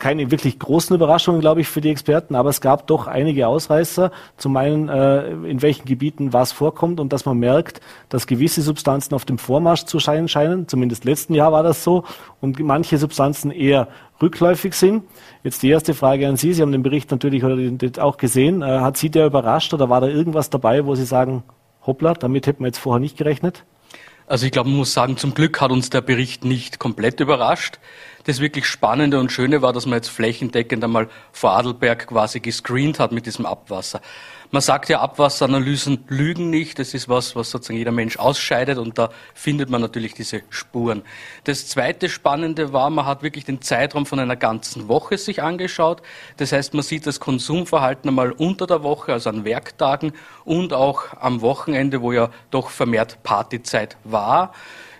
keine wirklich großen Überraschungen, glaube ich, für die Experten, aber es gab doch einige Ausreißer. Zum einen, äh, in welchen Gebieten was vorkommt und dass man merkt, dass gewisse Substanzen auf dem Vormarsch zu scheinen scheinen. Zumindest letzten Jahr war das so. Und manche Substanzen eher rückläufig sind. Jetzt die erste Frage an Sie. Sie haben den Bericht natürlich auch gesehen. Äh, hat Sie der überrascht oder war da irgendwas dabei, wo Sie sagen, hoppla, damit hätten wir jetzt vorher nicht gerechnet? Also ich glaube, man muss sagen, zum Glück hat uns der Bericht nicht komplett überrascht. Das wirklich Spannende und Schöne war, dass man jetzt flächendeckend einmal vor Adelberg quasi gescreent hat mit diesem Abwasser. Man sagt ja, Abwasseranalysen lügen nicht. Das ist was, was sozusagen jeder Mensch ausscheidet und da findet man natürlich diese Spuren. Das zweite Spannende war, man hat wirklich den Zeitraum von einer ganzen Woche sich angeschaut. Das heißt, man sieht das Konsumverhalten einmal unter der Woche, also an Werktagen und auch am Wochenende, wo ja doch vermehrt Partyzeit war.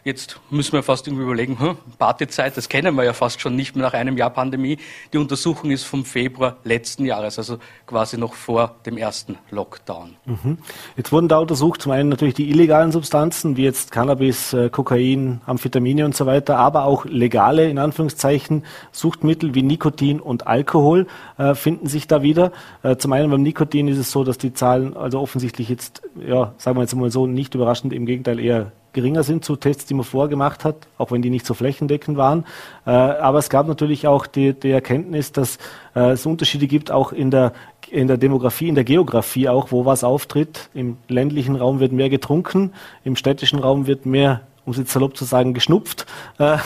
Jetzt müssen wir fast irgendwie überlegen, hm, Partyzeit, das kennen wir ja fast schon nicht mehr nach einem Jahr Pandemie. Die Untersuchung ist vom Februar letzten Jahres, also quasi noch vor dem ersten Lockdown. Mhm. Jetzt wurden da untersucht zum einen natürlich die illegalen Substanzen, wie jetzt Cannabis, äh, Kokain, Amphetamine und so weiter, aber auch legale, in Anführungszeichen, Suchtmittel wie Nikotin und Alkohol äh, finden sich da wieder. Äh, zum einen beim Nikotin ist es so, dass die Zahlen also offensichtlich jetzt, ja, sagen wir jetzt mal so, nicht überraschend, im Gegenteil eher geringer sind zu Tests, die man vorgemacht hat, auch wenn die nicht so flächendeckend waren. Äh, aber es gab natürlich auch die, die Erkenntnis, dass äh, es Unterschiede gibt, auch in der, in der Demografie, in der Geografie auch, wo was auftritt. Im ländlichen Raum wird mehr getrunken, im städtischen Raum wird mehr um es jetzt salopp zu sagen, geschnupft. Äh,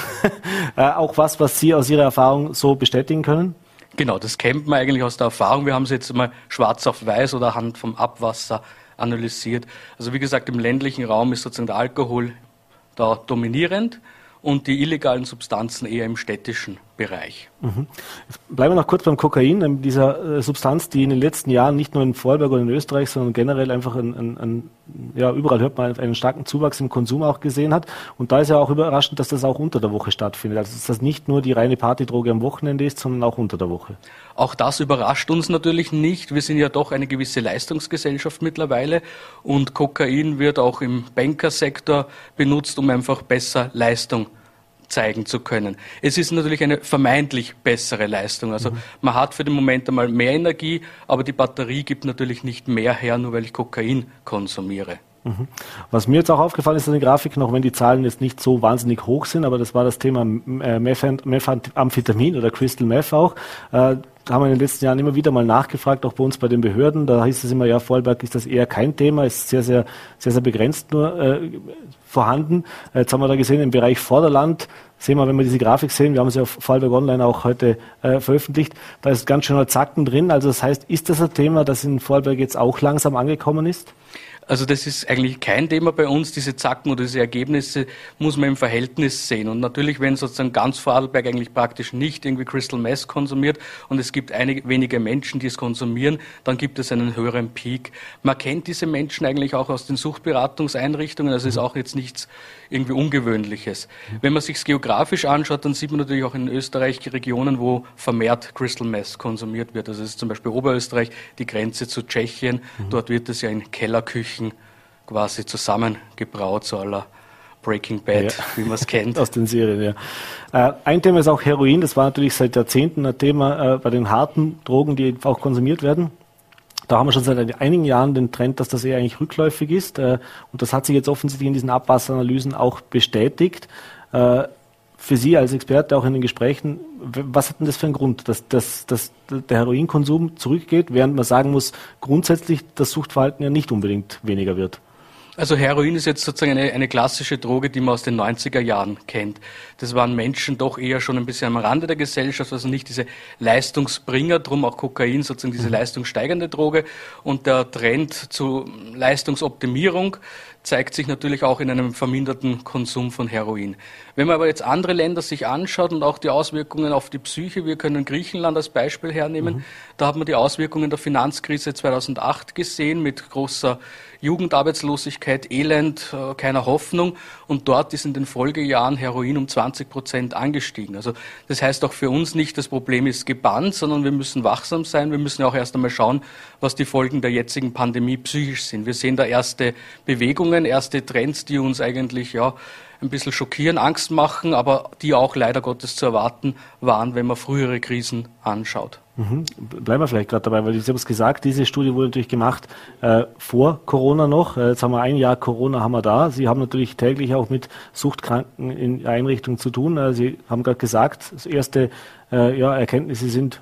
auch was, was Sie aus Ihrer Erfahrung so bestätigen können? Genau, das kennt man eigentlich aus der Erfahrung. Wir haben es jetzt mal schwarz auf weiß oder Hand vom Abwasser analysiert. Also wie gesagt, im ländlichen Raum ist sozusagen der Alkohol da dominierend und die illegalen Substanzen eher im städtischen Bereich. Mhm. bleiben wir noch kurz beim Kokain, dieser äh, Substanz, die in den letzten Jahren nicht nur in Vorarlberg oder in Österreich, sondern generell einfach ein, ein, ein, ja, überall hört man einen starken Zuwachs im Konsum auch gesehen hat. Und da ist ja auch überraschend, dass das auch unter der Woche stattfindet. Also dass das nicht nur die reine Partydroge am Wochenende ist, sondern auch unter der Woche. Auch das überrascht uns natürlich nicht. Wir sind ja doch eine gewisse Leistungsgesellschaft mittlerweile und Kokain wird auch im Bankersektor benutzt, um einfach besser Leistung zeigen zu können. Es ist natürlich eine vermeintlich bessere Leistung. Also mhm. man hat für den Moment einmal mehr Energie, aber die Batterie gibt natürlich nicht mehr her, nur weil ich Kokain konsumiere. Mhm. Was mir jetzt auch aufgefallen ist in den Grafiken, auch wenn die Zahlen jetzt nicht so wahnsinnig hoch sind, aber das war das Thema äh, Methamphetamin oder Crystal Meth auch. Haben wir in den letzten Jahren immer wieder mal nachgefragt, auch bei uns bei den Behörden. Da hieß es immer, ja, Vorarlberg ist das eher kein Thema, ist sehr, sehr, sehr, sehr begrenzt nur äh, vorhanden. Jetzt haben wir da gesehen, im Bereich Vorderland sehen wir, wenn wir diese Grafik sehen, wir haben sie auf Vorarlberg Online auch heute äh, veröffentlicht, da ist ganz schön Zacken drin. Also das heißt, ist das ein Thema, das in Vorarlberg jetzt auch langsam angekommen ist? Also das ist eigentlich kein Thema bei uns. Diese Zacken oder diese Ergebnisse muss man im Verhältnis sehen. Und natürlich, wenn sozusagen ganz Vorarlberg eigentlich praktisch nicht irgendwie Crystal Mess konsumiert und es gibt einige wenige Menschen, die es konsumieren, dann gibt es einen höheren Peak. Man kennt diese Menschen eigentlich auch aus den Suchtberatungseinrichtungen. Also ist auch jetzt nichts irgendwie Ungewöhnliches. Wenn man sich geografisch anschaut, dann sieht man natürlich auch in Österreich Regionen, wo vermehrt Crystal Mess konsumiert wird. Also es ist zum Beispiel Oberösterreich, die Grenze zu Tschechien. Mhm. Dort wird es ja in Kellerküchen quasi zusammengebraut, so aller Breaking Bad, ja. wie man es kennt. Aus den Serien, ja. Äh, ein Thema ist auch Heroin. Das war natürlich seit Jahrzehnten ein Thema äh, bei den harten Drogen, die auch konsumiert werden. Da haben wir schon seit einigen Jahren den Trend, dass das eher eigentlich rückläufig ist. Äh, und das hat sich jetzt offensichtlich in diesen Abwasseranalysen auch bestätigt. Äh, für Sie als Experte auch in den Gesprächen, was hat denn das für einen Grund, dass, dass, dass der Heroinkonsum zurückgeht, während man sagen muss, grundsätzlich das Suchtverhalten ja nicht unbedingt weniger wird? Also Heroin ist jetzt sozusagen eine, eine klassische Droge, die man aus den 90er Jahren kennt. Das waren Menschen doch eher schon ein bisschen am Rande der Gesellschaft, also nicht diese Leistungsbringer, drum auch Kokain sozusagen diese mhm. leistungssteigernde Droge. Und der Trend zu Leistungsoptimierung, zeigt sich natürlich auch in einem verminderten Konsum von Heroin. Wenn man aber jetzt andere Länder sich anschaut und auch die Auswirkungen auf die Psyche, wir können Griechenland als Beispiel hernehmen, mhm. da hat man die Auswirkungen der Finanzkrise 2008 gesehen mit großer Jugendarbeitslosigkeit, Elend, äh, keiner Hoffnung und dort ist in den Folgejahren Heroin um 20 Prozent angestiegen. Also das heißt auch für uns nicht, das Problem ist gebannt, sondern wir müssen wachsam sein. Wir müssen auch erst einmal schauen, was die Folgen der jetzigen Pandemie psychisch sind. Wir sehen da erste Bewegungen Entwicklungen, erste Trends, die uns eigentlich ja ein bisschen schockieren, Angst machen, aber die auch leider Gottes zu erwarten waren, wenn man frühere Krisen anschaut. Mhm. Bleiben wir vielleicht gerade dabei, weil Sie haben es gesagt, diese Studie wurde natürlich gemacht äh, vor Corona noch. Äh, jetzt haben wir ein Jahr Corona haben wir da. Sie haben natürlich täglich auch mit Suchtkranken in Einrichtungen zu tun. Äh, Sie haben gerade gesagt, das erste äh, ja, Erkenntnisse sind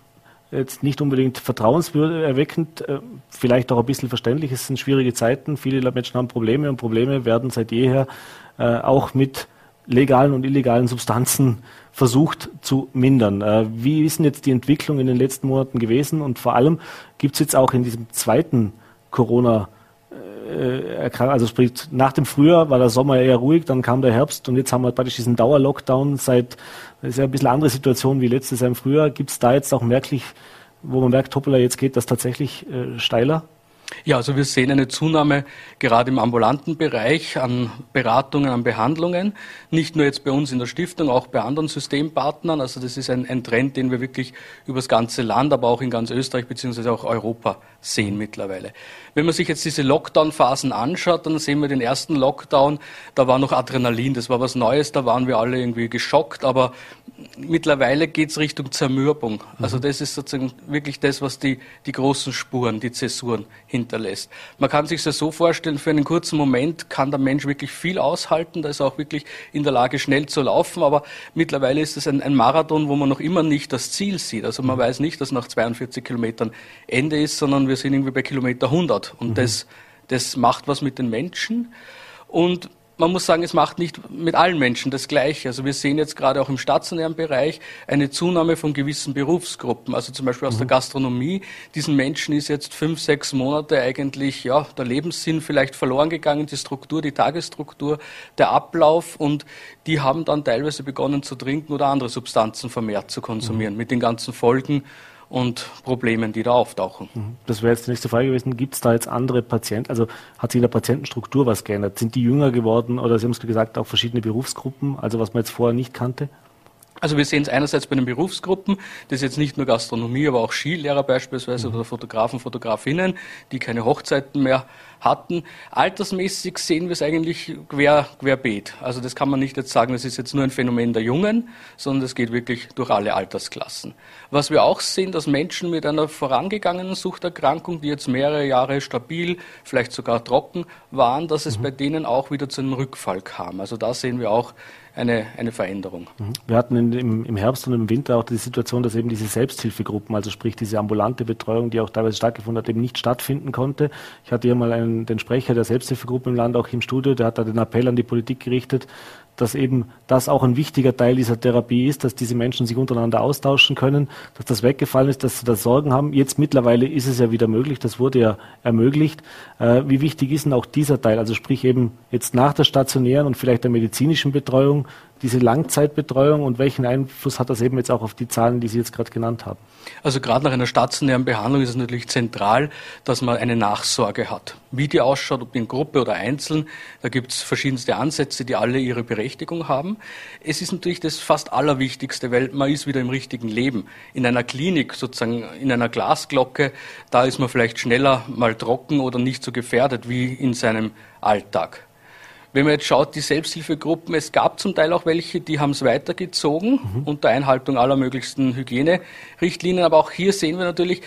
jetzt nicht unbedingt vertrauenserweckend, äh, vielleicht auch ein bisschen verständlich. Es sind schwierige Zeiten. Viele Menschen haben Probleme und Probleme werden seit jeher äh, auch mit legalen und illegalen Substanzen versucht zu mindern. Äh, wie ist denn jetzt die Entwicklung in den letzten Monaten gewesen? Und vor allem gibt es jetzt auch in diesem zweiten Corona- also sprich, nach dem Frühjahr war der Sommer eher ruhig, dann kam der Herbst und jetzt haben wir praktisch diesen Dauerlockdown seit, das ist ja ein bisschen andere Situation wie letztes Jahr im Frühjahr. Gibt es da jetzt auch merklich, wo man merkt, hoppala, jetzt geht das tatsächlich äh, steiler? Ja, also wir sehen eine Zunahme gerade im ambulanten Bereich an Beratungen, an Behandlungen. Nicht nur jetzt bei uns in der Stiftung, auch bei anderen Systempartnern. Also das ist ein, ein Trend, den wir wirklich über das ganze Land, aber auch in ganz Österreich beziehungsweise auch Europa sehen mittlerweile. Wenn man sich jetzt diese Lockdown-Phasen anschaut, dann sehen wir den ersten Lockdown, da war noch Adrenalin, das war was Neues, da waren wir alle irgendwie geschockt, aber mittlerweile geht es Richtung Zermürbung. Also das ist sozusagen wirklich das, was die, die großen Spuren, die Zäsuren hinterlässt. Man kann sich das so vorstellen, für einen kurzen Moment kann der Mensch wirklich viel aushalten, da ist er auch wirklich in der Lage, schnell zu laufen, aber mittlerweile ist es ein, ein Marathon, wo man noch immer nicht das Ziel sieht. Also man weiß nicht, dass nach 42 Kilometern Ende ist, sondern wir sind irgendwie bei Kilometer 100 und mhm. das, das macht was mit den Menschen. Und man muss sagen, es macht nicht mit allen Menschen das Gleiche. Also wir sehen jetzt gerade auch im stationären Bereich eine Zunahme von gewissen Berufsgruppen, also zum Beispiel aus mhm. der Gastronomie. Diesen Menschen ist jetzt fünf, sechs Monate eigentlich ja, der Lebenssinn vielleicht verloren gegangen, die Struktur, die Tagesstruktur, der Ablauf und die haben dann teilweise begonnen zu trinken oder andere Substanzen vermehrt zu konsumieren, mhm. mit den ganzen Folgen und Problemen, die da auftauchen. Mhm. Das wäre jetzt die nächste Frage gewesen. Gibt es da jetzt andere Patienten? Also hat sich in der Patientenstruktur was geändert? Sind die jünger geworden oder Sie haben es gesagt, auch verschiedene Berufsgruppen, also was man jetzt vorher nicht kannte? Also wir sehen es einerseits bei den Berufsgruppen, das ist jetzt nicht nur Gastronomie, aber auch Skilehrer beispielsweise mhm. oder Fotografen, Fotografinnen, die keine Hochzeiten mehr hatten. Altersmäßig sehen wir es eigentlich quer, querbeet. Also das kann man nicht jetzt sagen, das ist jetzt nur ein Phänomen der Jungen, sondern das geht wirklich durch alle Altersklassen. Was wir auch sehen, dass Menschen mit einer vorangegangenen Suchterkrankung, die jetzt mehrere Jahre stabil, vielleicht sogar trocken waren, dass es mhm. bei denen auch wieder zu einem Rückfall kam. Also da sehen wir auch eine, eine Veränderung. Mhm. Wir hatten in, im, im, Herbst und im Winter auch die Situation, dass eben diese Selbsthilfegruppen, also sprich diese ambulante Betreuung, die auch teilweise stattgefunden hat, eben nicht stattfinden konnte. Ich hatte hier mal einen, den Sprecher der Selbsthilfegruppe im Land auch im Studio, der hat da den Appell an die Politik gerichtet, dass eben das auch ein wichtiger Teil dieser Therapie ist, dass diese Menschen sich untereinander austauschen können, dass das weggefallen ist, dass sie da Sorgen haben. Jetzt mittlerweile ist es ja wieder möglich, das wurde ja ermöglicht. Äh, wie wichtig ist denn auch dieser Teil, also sprich eben jetzt nach der stationären und vielleicht der medizinischen Betreuung, diese Langzeitbetreuung und welchen Einfluss hat das eben jetzt auch auf die Zahlen, die Sie jetzt gerade genannt haben? Also gerade nach einer stationären Behandlung ist es natürlich zentral, dass man eine Nachsorge hat. Wie die ausschaut, ob in Gruppe oder einzeln, da gibt es verschiedenste Ansätze, die alle ihre Berechtigung haben. Es ist natürlich das fast Allerwichtigste, weil man ist wieder im richtigen Leben. In einer Klinik, sozusagen in einer Glasglocke, da ist man vielleicht schneller mal trocken oder nicht so gefährdet wie in seinem Alltag. Wenn man jetzt schaut, die Selbsthilfegruppen, es gab zum Teil auch welche, die haben es weitergezogen mhm. unter Einhaltung aller möglichsten Hygienerichtlinien. Aber auch hier sehen wir natürlich,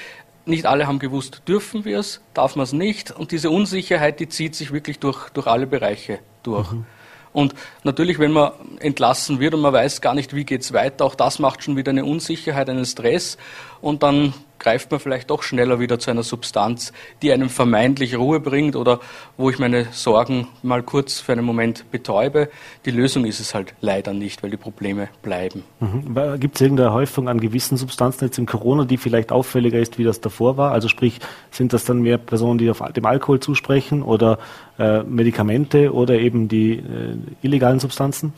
nicht alle haben gewusst, dürfen wir es, darf man es nicht. Und diese Unsicherheit, die zieht sich wirklich durch, durch alle Bereiche durch. Mhm. Und natürlich, wenn man entlassen wird und man weiß gar nicht, wie geht's weiter, auch das macht schon wieder eine Unsicherheit, einen Stress. Und dann greift man vielleicht doch schneller wieder zu einer Substanz, die einem vermeintlich Ruhe bringt oder wo ich meine Sorgen mal kurz für einen Moment betäube. Die Lösung ist es halt leider nicht, weil die Probleme bleiben. Mhm. Gibt es irgendeine Häufung an gewissen Substanzen jetzt im Corona, die vielleicht auffälliger ist, wie das davor war? Also sprich, sind das dann mehr Personen, die auf dem Alkohol zusprechen oder äh, Medikamente oder eben die äh, illegalen Substanzen?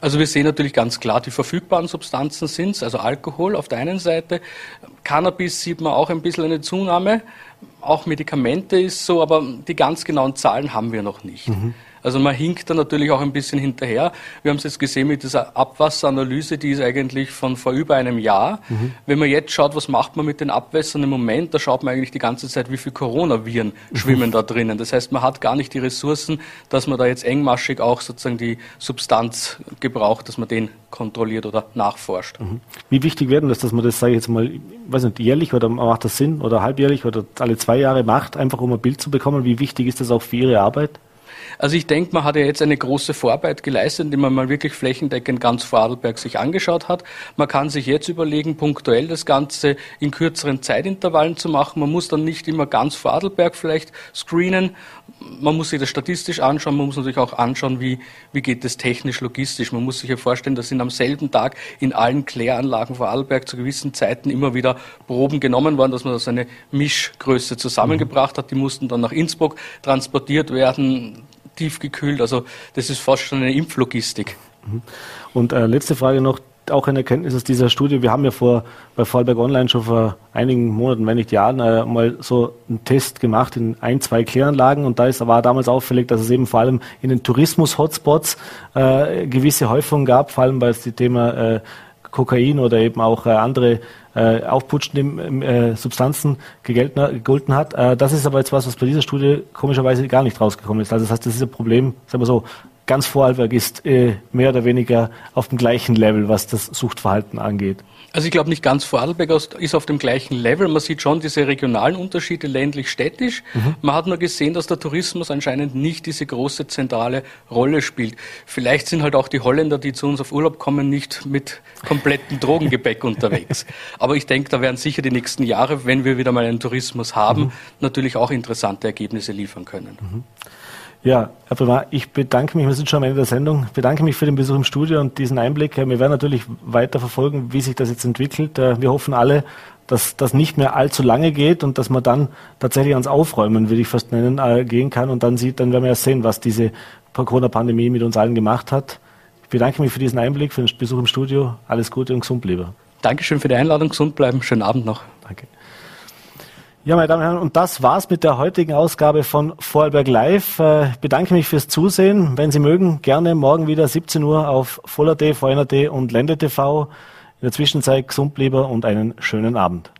Also wir sehen natürlich ganz klar, die verfügbaren Substanzen sind es, also Alkohol auf der einen Seite. Cannabis sieht man auch ein bisschen eine Zunahme. Auch Medikamente ist so, aber die ganz genauen Zahlen haben wir noch nicht. Mhm. Also man hinkt da natürlich auch ein bisschen hinterher. Wir haben es jetzt gesehen mit dieser Abwasseranalyse, die ist eigentlich von vor über einem Jahr. Mhm. Wenn man jetzt schaut, was macht man mit den Abwässern im Moment, da schaut man eigentlich die ganze Zeit, wie viele Coronaviren mhm. schwimmen da drinnen. Das heißt, man hat gar nicht die Ressourcen, dass man da jetzt engmaschig auch sozusagen die Substanz gebraucht, dass man den kontrolliert oder nachforscht. Mhm. Wie wichtig wäre denn das, dass man das, sage ich jetzt mal, weiß nicht, jährlich oder macht das Sinn oder halbjährlich oder alle zwei Jahre macht, einfach um ein Bild zu bekommen? Wie wichtig ist das auch für Ihre Arbeit? Also ich denke, man hat ja jetzt eine große Vorarbeit geleistet, indem man mal wirklich flächendeckend ganz Vorarlberg sich angeschaut hat. Man kann sich jetzt überlegen, punktuell das Ganze in kürzeren Zeitintervallen zu machen. Man muss dann nicht immer ganz Vorarlberg vielleicht screenen. Man muss sich das statistisch anschauen. Man muss natürlich auch anschauen, wie, wie geht es technisch, logistisch. Man muss sich ja vorstellen, dass sind am selben Tag in allen Kläranlagen Vorarlberg zu gewissen Zeiten immer wieder Proben genommen worden, dass man das eine Mischgröße zusammengebracht hat. Die mussten dann nach Innsbruck transportiert werden tiefgekühlt. Also das ist fast schon eine Impflogistik. Mhm. Und äh, letzte Frage noch, auch eine Erkenntnis aus dieser Studie. Wir haben ja vor bei Fallberg Online schon vor einigen Monaten, wenn nicht Jahren, äh, mal so einen Test gemacht in ein, zwei Kläranlagen und da ist, war damals auffällig, dass es eben vor allem in den Tourismus-Hotspots äh, gewisse Häufungen gab, vor allem weil es die Thema äh, Kokain oder eben auch äh, andere äh, aufputschende äh, Substanzen gegolten hat. Äh, das ist aber jetzt was, was bei dieser Studie komischerweise gar nicht rausgekommen ist. Also das heißt, das ist ein Problem, sagen wir so, ganz Vorarlberg ist äh, mehr oder weniger auf dem gleichen Level, was das Suchtverhalten angeht. Also ich glaube nicht ganz Vorarlberg ist auf dem gleichen Level. Man sieht schon diese regionalen Unterschiede ländlich-städtisch. Mhm. Man hat nur gesehen, dass der Tourismus anscheinend nicht diese große zentrale Rolle spielt. Vielleicht sind halt auch die Holländer, die zu uns auf Urlaub kommen, nicht mit komplettem Drogengepäck unterwegs. Aber ich denke, da werden sicher die nächsten Jahre, wenn wir wieder mal einen Tourismus haben, mhm. natürlich auch interessante Ergebnisse liefern können. Mhm. Ja, Herr Primar, ich bedanke mich, wir sind schon am Ende der Sendung, bedanke mich für den Besuch im Studio und diesen Einblick. Wir werden natürlich weiter verfolgen, wie sich das jetzt entwickelt. Äh, wir hoffen alle, dass das nicht mehr allzu lange geht und dass man dann tatsächlich ans Aufräumen, würde ich fast nennen, äh, gehen kann und dann sieht, dann werden wir ja sehen, was diese Corona-Pandemie mit uns allen gemacht hat. Ich bedanke mich für diesen Einblick, für den Besuch im Studio. Alles Gute und gesund bleiben. Dankeschön für die Einladung, gesund bleiben. Schönen Abend noch. Ja, meine Damen und Herren, und das war's mit der heutigen Ausgabe von Vorarlberg Live. Äh, ich bedanke mich fürs Zusehen. Wenn Sie mögen, gerne morgen wieder 17 Uhr auf Voller.t, VNRT und Lende TV. In der Zwischenzeit gesund lieber und einen schönen Abend.